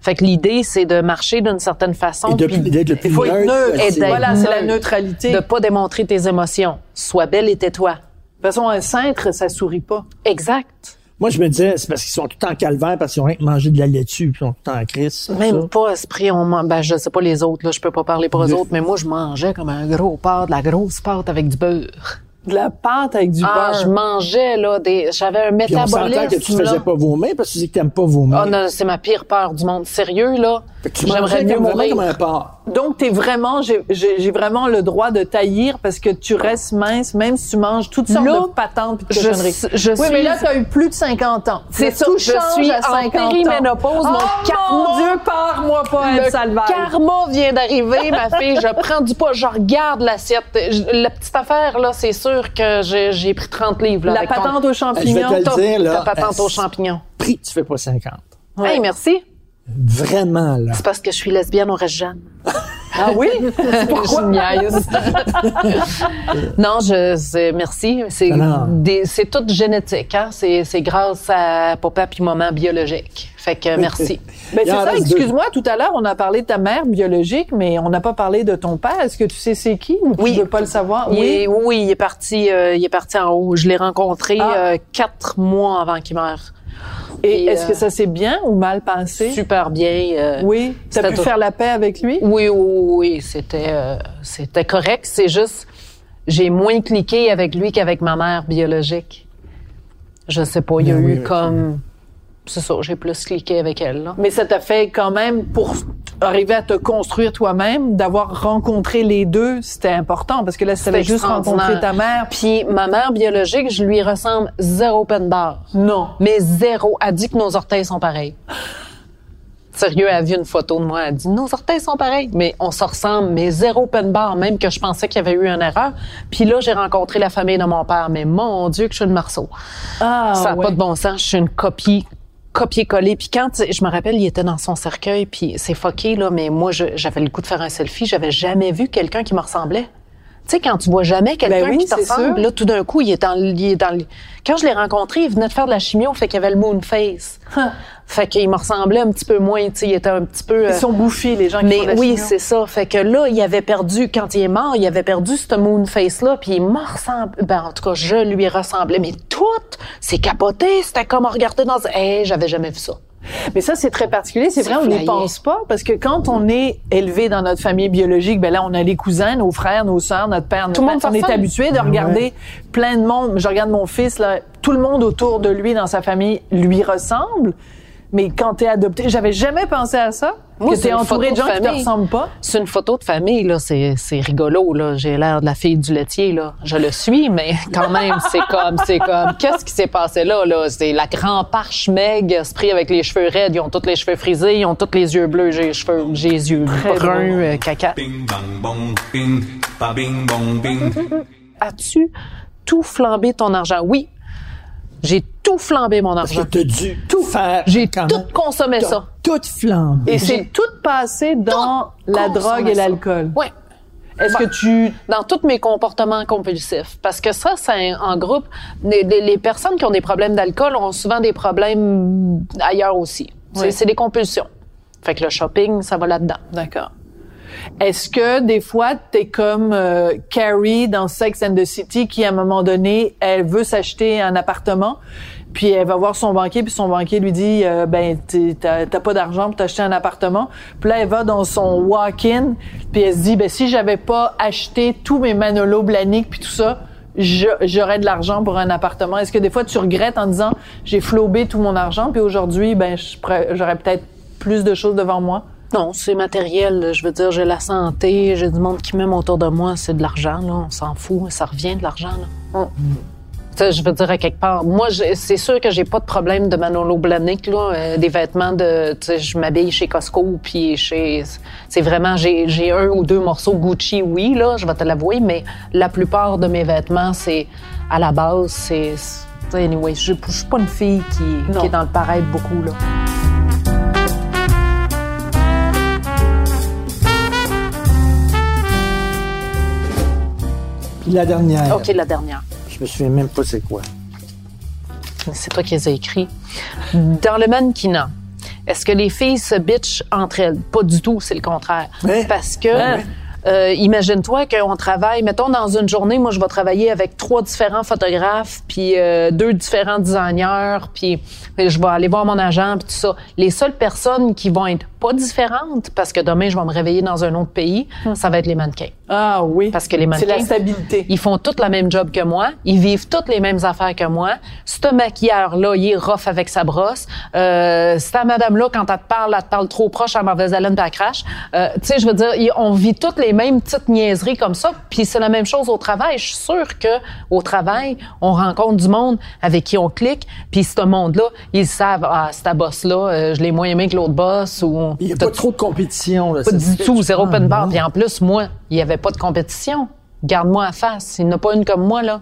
Fait que l'idée, c'est de marcher d'une certaine façon. Et de- puis d'être le plus Il faut être neutre neutre. Et possible. d'être Voilà, c'est la neutre. neutralité. de De pas démontrer tes émotions. Sois belle et tais-toi. toute façon, un cintre, ça sourit pas. Exact. Moi, je me disais, c'est parce qu'ils sont tout en calvaire, parce qu'ils ont rien que mangé de la laitue, puis ils sont tout en crise. Même ça. pas esprit, on man- ben je sais pas les autres là, je peux pas parler pour eux autres, mais moi je mangeais comme un gros pâte, de la grosse pâte avec du beurre. De la pâte avec du Ah, beurre. je mangeais là des j'avais un Puis on s'entend métabolisme. que tu faisais là. pas vomir, parce que tu dis que t'aimes pas vomir. Ah non, c'est ma pire peur du monde sérieux là. J'aimerais mieux mourir. comme un porc. Donc, t'es vraiment, j'ai- vraiment le droit de taillir parce que tu restes mince, même si tu manges toutes sortes Là, de patentes pis de je- cochonneries. je oui, suis- mais là, t'as eu plus de 50 ans. C'est ça, tout je suis à en 50 ans. périménopause, mon oh, karma- mon Dieu, pars-moi pas, Le Salvaille. karma vient d'arriver, ma fille. Je prends du poids, je regarde l'assiette. Je- La petite affaire, là, c'est sûr que j'ai pris 30 livres. Là, La avec ton- patente aux Je vais champignons. te le ta- dire, là. Ta patente aux champignons. Prix, tu fais pas 50. Hey, merci. Vraiment, là. C'est parce que je suis lesbienne, on reste jeune. Ah oui? Pourquoi? Non, je, c'est- merci. C'est, non. des- c'est tout génétique, hein. C'est, c'est grâce à papa puis maman biologique. Fait que merci. Ben, c'est ça, deux. excuse-moi, tout à l'heure, on a parlé de ta mère biologique, mais on n'a pas parlé de ton père. Est-ce que tu sais c'est qui ou Oui. tu veux pas le savoir? Il est- oui, il est parti, euh, il est parti en haut. Je l'ai rencontré Ah. euh, quatre mois avant qu'il meure. Et est-ce euh, que ça s'est bien ou mal passé? Super bien. euh, Oui. T'as C'était pu tout. faire la paix avec lui? Oui, oui, oui, c'était euh, c'était correct. C'est juste, j'ai moins cliqué avec lui qu'avec ma mère biologique. Je sais pas, il y a Ben eu oui, comme, c'est ça, j'ai plus cliqué avec elle là. Mais ça t'a fait quand même pour arriver à te construire toi-même, d'avoir rencontré les deux, c'était important parce que là, si t'avais C'était juste rencontré ta mère, Puis ma mère biologique, je lui ressemble zéro peine barre. non. Mais zéro. Elle dit que nos orteils sont pareils. Sérieux, elle a vu une photo de moi. Elle dit, nos orteils sont pareils. Mais on se ressemble, mais zéro peine barre, même que je pensais qu'il y avait eu une erreur. Puis là, j'ai rencontré la famille de mon père. Mais mon Dieu, que je suis une marceau. Ah, ça n'a ouais. pas de bon sens. Je suis une copie copier-coller. Puis quand, je me rappelle, il était dans son cercueil, puis c'est fucké, là, mais moi, j'avais le goût de faire un selfie. J'avais jamais vu quelqu'un qui me ressemblait. Tu sais, quand tu vois jamais quelqu'un Ben oui, qui te ressemble, là, tout d'un coup, il est dans, le- il est dans le- Quand je l'ai rencontré, il venait de faire de la chimio, fait qu'il avait le moon face. fait qu'il me ressemblait un petit peu moins, tu sais, il était un petit peu... Ils euh, sont bouffis, les gens qui mais font de la oui, c'est ça. Fait que là, il avait perdu, quand il est mort, il avait perdu ce moon face-là, puis il me ressemble. Ben, en tout cas, je lui ressemblais. Mais tout, c'est capoté. C'était comme regarder dans. Hey, j'avais jamais vu ça. Mais ça, c'est très particulier. C'est vrai, on n'y pense pas parce que quand on est élevé dans notre famille biologique, ben là, on a les cousins, nos frères, nos sœurs, notre père, notre Tout le monde mère. On est habitué de regarder plein de monde. Je regarde mon fils, là, tout le monde autour de lui dans sa famille lui ressemble. Mais quand t'es adopté, j'avais jamais pensé à ça. Moi, que c'est t'es une entouré de photo gens de qui te famille. ressemblent pas. C'est une photo de famille, là. C'est, c'est rigolo, là. J'ai l'air de la fille du laitier, là. Je le suis, mais quand même, c'est comme, c'est comme, qu'est-ce qui s'est passé là, là? C'est la grand parche Meg, se pris avec les cheveux raides. Ils ont tous les cheveux frisés, ils ont tous les yeux bleus. J'ai les cheveux, j'ai les yeux Très bruns, euh, caca. Bing bang bong bing, ba bing bong bing. As-tu tout flambé ton argent? Oui. J'ai tout flambé mon argent. dû tout faire. J'ai tout même. consommé ça. Tout flambé. Et c'est tout passé dans la drogue et l'alcool. Oui. Est-ce que tu Dans tous mes comportements compulsifs. Parce que ça, c'est en groupe. Les, les- les personnes qui ont des problèmes d'alcool ont souvent des problèmes ailleurs aussi. Oui. c'est des compulsions. Fait que le shopping, ça va là-dedans. D'accord. Est-ce que des fois t'es comme euh, Carrie dans Sex and the City qui à un moment donné elle veut s'acheter un appartement puis elle va voir son banquier puis son banquier lui dit euh, ben t'as pas d'argent pour t'acheter un appartement puis là elle va dans son walk-in puis elle se dit ben si j'avais pas acheté tous mes Manolo Blahnik puis tout ça j'aurais de l'argent pour un appartement est-ce que des fois tu regrettes en disant j'ai flobé tout mon argent puis aujourd'hui ben j'aurais peut-être plus de choses devant moi Non, c'est matériel. Je veux dire, j'ai la santé, j'ai du monde qui m'aime autour de moi. C'est de l'argent, là. On s'en fout. Ça revient de l'argent, là. Sais, je veux dire, à quelque part, moi, c'est sûr que j'ai pas de problème de Manolo Blahnik, là, euh, des vêtements de, je m'habille chez Costco, puis chez, c'est vraiment, j'ai, un ou deux morceaux Gucci, oui, là, je vais te l'avouer, mais la plupart de mes vêtements, c'est, à la base, c'est, anyway, je, je suis pas une fille qui, qui est dans le paraître beaucoup, là. La dernière. OK, la dernière. Je me souviens même pas c'est quoi. C'est toi qui les as écrits. Dans le mannequinat, est-ce que les filles se bitchent entre elles? Pas du tout, c'est le contraire. Ouais. Parce que, Ouais. Euh, imagine-toi qu'on travaille, mettons dans une journée, moi je vais travailler avec trois différents photographes, puis euh, deux différents designers, puis puis je vais aller voir mon agent, puis tout ça. Les seules personnes qui vont être pas différentes, parce que demain je vais me réveiller dans un autre pays, ça va être les mannequins. ah oui Parce que les c'est mannequins, la stabilité ils font tous la même job que moi. Ils vivent toutes les mêmes affaires que moi. Ce maquilleur-là, il est rough avec sa brosse. Euh, cette madame-là, quand elle te parle, elle te parle trop proche à mauvaise haleine puis elle crache. Euh, tu sais, je veux dire, on vit toutes les mêmes petites niaiseries comme ça. Puis c'est la même chose au travail. Je suis sûre que au travail, on rencontre du monde avec qui on clique. Puis ce monde-là, ils savent, ah, c'est ta boss-là, euh, je l'ai moins aimé que l'autre boss. Ou Il n'y a pas trop de compétition. Là, pas ça du tout, zéro open bar. Puis en plus, moi, il n'y avait pas de compétition. Garde-moi à face. Il n'y en a pas une comme moi, là.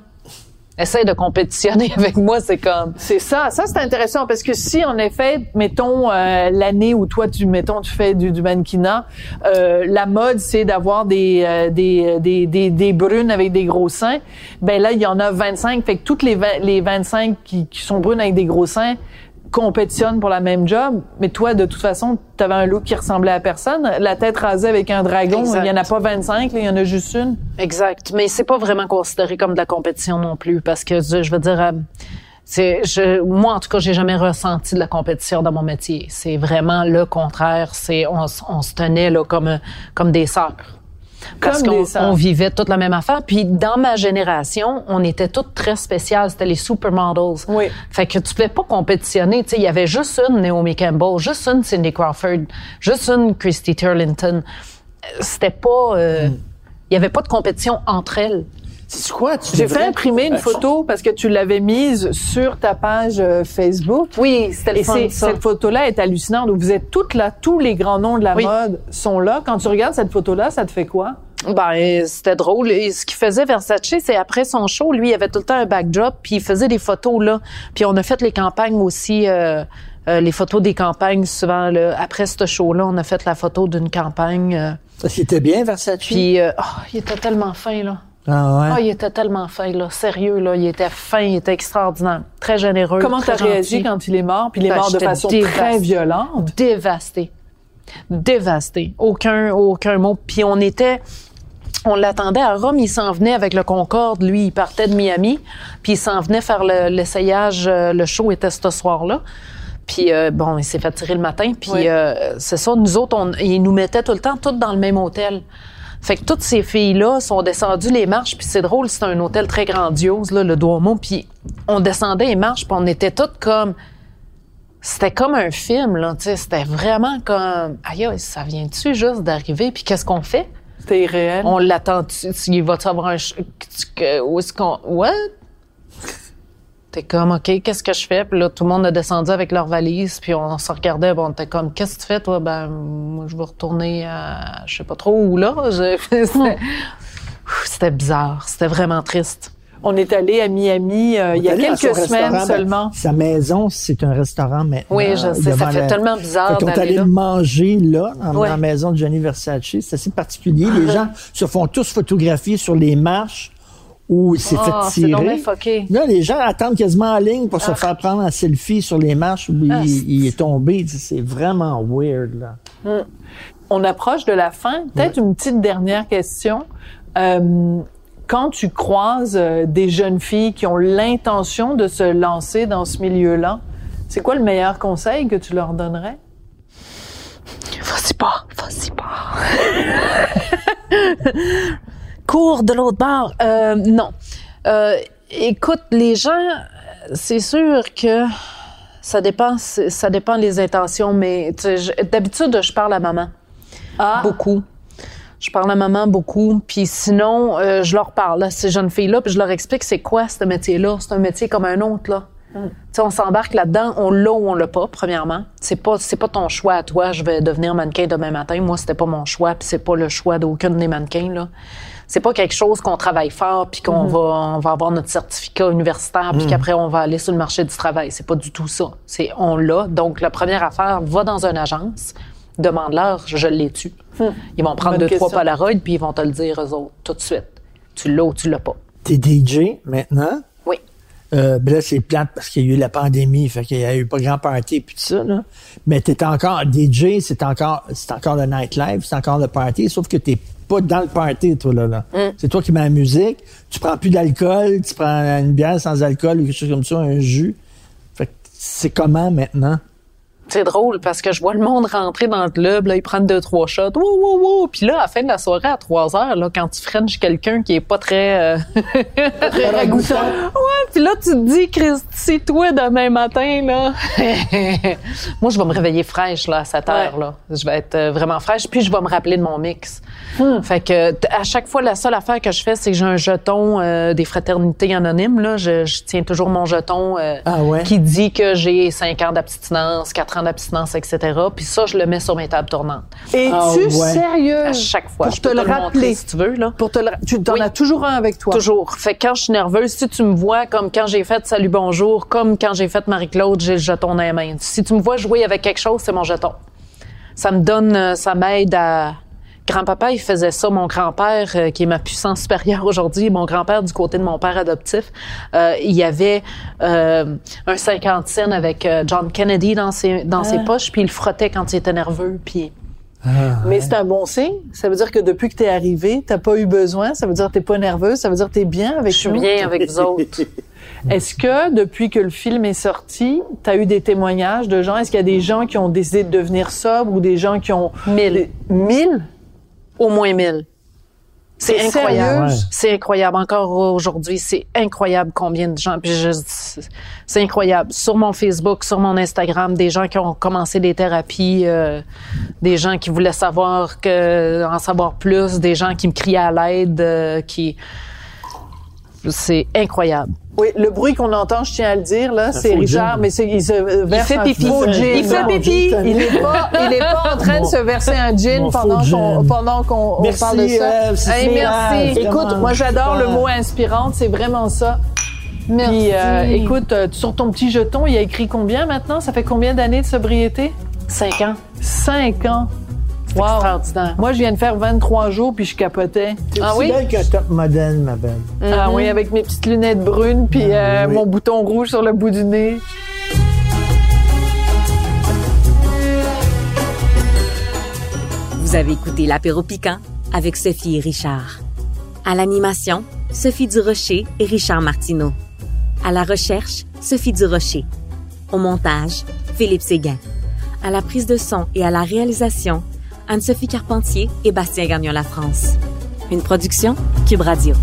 Essaye de compétitionner avec moi, c'est comme. C'est ça, ça c'est intéressant parce que si en effet, mettons euh, l'année où toi tu mettons tu fais du, du mannequinat, euh, la mode c'est d'avoir des, euh, des, des des brunes avec des gros seins, ben là il y en a 25, fait que toutes les 20 les 25 qui, qui sont brunes avec des gros seins compétitionnent pour la même job, mais toi de toute façon, tu avais un look qui ressemblait à personne, la tête rasée avec un dragon, Exact. il y en a pas 25, là, il y en a juste une. Exact. Mais c'est pas vraiment considéré comme de la compétition non plus, parce que je veux dire. euh, c'est, je, moi, en tout cas, j'ai jamais ressenti de la compétition dans mon métier. C'est vraiment le contraire. C'est, on, on se tenait là comme, comme des sœurs. Parce qu'on on vivait toute la même affaire. Puis dans ma génération, on était toutes très spéciales. C'était les supermodels. Oui. Fait que tu pouvais pas compétitionner. Tu sais, il y avait juste une Naomi Campbell, juste une Cindy Crawford, juste une Christy Turlington. Euh, C'était pas... euh, Il y avait pas de compétition entre elles. C'est quoi? Tu J'ai fait imprimer une Euh, photo parce que tu l'avais mise sur ta page euh, Facebook. Oui, c'était le Et fun, c'est- ça. cette photo-là est hallucinante. où Vous êtes toutes là, tous les grands noms de la Oui. mode sont là. Quand tu regardes cette photo-là, ça te fait quoi? Ben, c'était drôle. Et ce qu'il faisait Versace, c'est après son show, lui, il avait tout le temps un backdrop, puis il faisait des photos là. Puis on a fait les campagnes aussi, euh, euh, les photos des campagnes souvent. Là, après ce show-là, on a fait la photo d'une campagne. euh, Parce qu'il était bien, Versace? puis, euh, oh, il était tellement fin là. Ah ouais. Oh, il était tellement fin là, sérieux là. Il était fin, il était extraordinaire, très généreux. Comment très tu as réagi quand il est mort? Puis il est Ben, mort de façon très violente? dévasté. Dévasté. Aucun, aucun mot. Puis on était, on l'attendait à Rome, il s'en venait avec le Concorde. Lui, il partait de Miami, puis il s'en venait faire le- l'essayage. euh, Le, show était ce soir-là. Puis euh, bon, il s'est fait tirer le matin. Puis Oui. euh, c'est ça, nous autres, on, ils nous mettaient tout le temps toutes dans le même hôtel. Fait que toutes ces filles-là sont descendues les marches, puis c'est drôle, c'est un hôtel très grandiose, là, le Duomo, puis on descendait les marches, puis on était toutes comme... C'était comme un film, là, tu sais, c'était vraiment comme... Aïe, aïe, ça vient-tu juste d'arriver, puis qu'est-ce qu'on fait? C'était irréel. On l'attend-tu? Il va-tu avoir un... Où est-ce qu'on... What? T'es comme, OK, qu'est-ce que je fais? Puis là, tout le monde a descendu avec leur valise, puis on se regardait, bon, on était comme, qu'est-ce que tu fais, toi? Ben, moi, je vais retourner à, je sais pas trop où, là. C'était bizarre, c'était vraiment triste. On est allé à Miami euh, il y a dans quelques semaines ben, seulement. sa maison, c'est un restaurant maintenant. Oui, je sais, ça fait la- tellement bizarre d'aller allé là. manger là, dans Ouais. la maison de Johnny Versace. C'est assez particulier. Les gens se font tous photographier sur les marches où il s'est Ah, fait c'est tirer. bien fucké. Là, les gens attendent quasiment en ligne pour se Ah. faire prendre un selfie sur les marches où il, Ah, il est tombé. C'est vraiment weird, là. On approche de la fin. Peut-être une petite dernière question. Euh, quand tu croises euh, des jeunes filles qui ont l'intention de se lancer dans ce milieu-là, c'est quoi le meilleur conseil que tu leur donnerais? Vas-y pas, vas-y pas. Cours de l'autre bord? Euh, non. Euh, écoute, les gens, c'est sûr que ça dépend, ça dépend des intentions, mais d'habitude, je parle à maman. Ah, Beaucoup. Je parle à maman beaucoup, puis sinon, euh, je leur parle à ces jeunes filles-là, puis je leur explique c'est quoi ce métier-là. C'est un métier comme un autre, là. Tu sais, on s'embarque là-dedans, on l'a ou on l'a pas, premièrement. C'est pas, c'est pas ton choix à toi, je vais devenir mannequin demain matin. Moi, c'était pas mon choix, puis c'est pas le choix d'aucune des mannequins, là. C'est pas quelque chose qu'on travaille fort, puis qu'on va, on va avoir notre certificat universitaire, puis qu'après, on va aller sur le marché du travail. C'est pas du tout ça. C'est on l'a. Donc, la première affaire, va dans une agence, demande-leur, je l'ai tu. Ils vont prendre Bonne deux, trois. Polaroids, puis ils vont te le dire, eux autres, tout de suite. Tu l'as ou tu l'as pas. T'es DJ maintenant? Oui. Euh, ben là, c'est plate parce qu'il y a eu la pandémie, fait qu'il y a eu pas grand party puis tout ça, là. Mais t'es encore DJ, c'est encore, c'est encore le nightlife, c'est encore le party, sauf que t'es pas dans le party, toi, là, là. C'est toi qui mets la musique, tu prends plus d'alcool, tu prends une bière sans alcool ou quelque chose comme ça, un jus. Fait que c'est comment maintenant? C'est drôle parce que je vois le monde rentrer dans le club, là, ils prennent deux, trois shots, wouh, wouh, wouh. Puis là, à la fin de la soirée, à trois heures, là, quand tu frenches quelqu'un qui est pas très... euh, très ragoûtant. Ouais, puis là, tu te dis, Christy, toi, demain matin, là. Moi, je vais me réveiller fraîche, là, à 7 heures, Ouais. là. Je vais être euh, vraiment fraîche, puis je vais me rappeler de mon mix. Hmm. Fait que, à chaque fois, la seule affaire que je fais, c'est que j'ai un jeton euh, des fraternités anonymes, là. Je, je tiens toujours mon jeton euh, Ah ouais? qui dit que j'ai 5 ans d'abstinence, 4 ans d'abstinence, etc. Puis ça, je le mets sur mes tables tournantes. Es-tu Ah, ouais. sérieux? À chaque fois. Pour Je te peux le montrer rappeler. si tu veux, là. Pour te le... Tu en Oui. as toujours un avec toi. Toujours. Fait que quand je suis nerveuse, si tu me vois comme quand j'ai fait Salut Bonjour, comme quand j'ai fait Marie-Claude, j'ai le jeton dans les mains. Si tu me vois jouer avec quelque chose, c'est mon jeton. Ça me donne, euh, ça m'aide à. Grand-papa, il faisait ça. Mon grand-père, euh, qui est ma puissance supérieure aujourd'hui, mon grand-père du côté de mon père adoptif, euh, il y avait euh, un 50 cents avec euh, John Kennedy dans ses dans ses poches, puis il le frottait quand il était nerveux, puis Mais c'est un bon signe. Ça veut dire que depuis que t'es arrivé, t'as pas eu besoin. Ça veut dire que t'es pas nerveuse. Ça veut dire que t'es bien avec je suis nous. bien avec vous autres. Est-ce que depuis que le film est sorti, t'as eu des témoignages de gens? Est-ce qu'il y a des gens qui ont décidé de devenir sobres ou des gens qui ont Mille. Des- Mille? Au moins mille. C'est T'es incroyable. C'est incroyable. Encore aujourd'hui, c'est incroyable combien de gens. Puis je, c'est incroyable. Sur mon Facebook, sur mon Instagram, des gens qui ont commencé des thérapies, euh, des gens qui voulaient savoir que, en savoir plus, des gens qui me criaient à l'aide, euh, qui. C'est incroyable. Oui, le bruit qu'on entend, je tiens à le dire, là, c'est Richard, mais c'est, il se verse fait un pipi. faux Il gin. fait- Il fait pipi. Il est pas, il est pas en train de se verser un gin pendant qu'on, pendant parle de ça. Hey, super, merci. vraiment, Écoute, moi, j'adore le mot inspirante, c'est vraiment ça. Merci. Puis, euh, écoute, euh, sur ton petit jeton, il y a écrit combien maintenant? Ça fait combien d'années de sobriété? Cinq ans. Cinq ans. Wow. extraordinaire. Moi, je viens de faire 23 jours, puis je capotais. Ah oui? belle qu'un top modèle, ma belle. Ah oui, avec mes petites lunettes brunes, puis euh, Ah oui. mon bouton rouge sur le bout du nez. Vous avez écouté l'apéro piquant avec Sophie et Richard. À l'animation, Sophie Durocher et Richard Martineau. À la recherche, Sophie Durocher. Au montage, Philippe Séguin. À la prise de son et à la réalisation, Anne-Sophie Carpentier et Bastien Gagnon La France. Une production Cube Radio.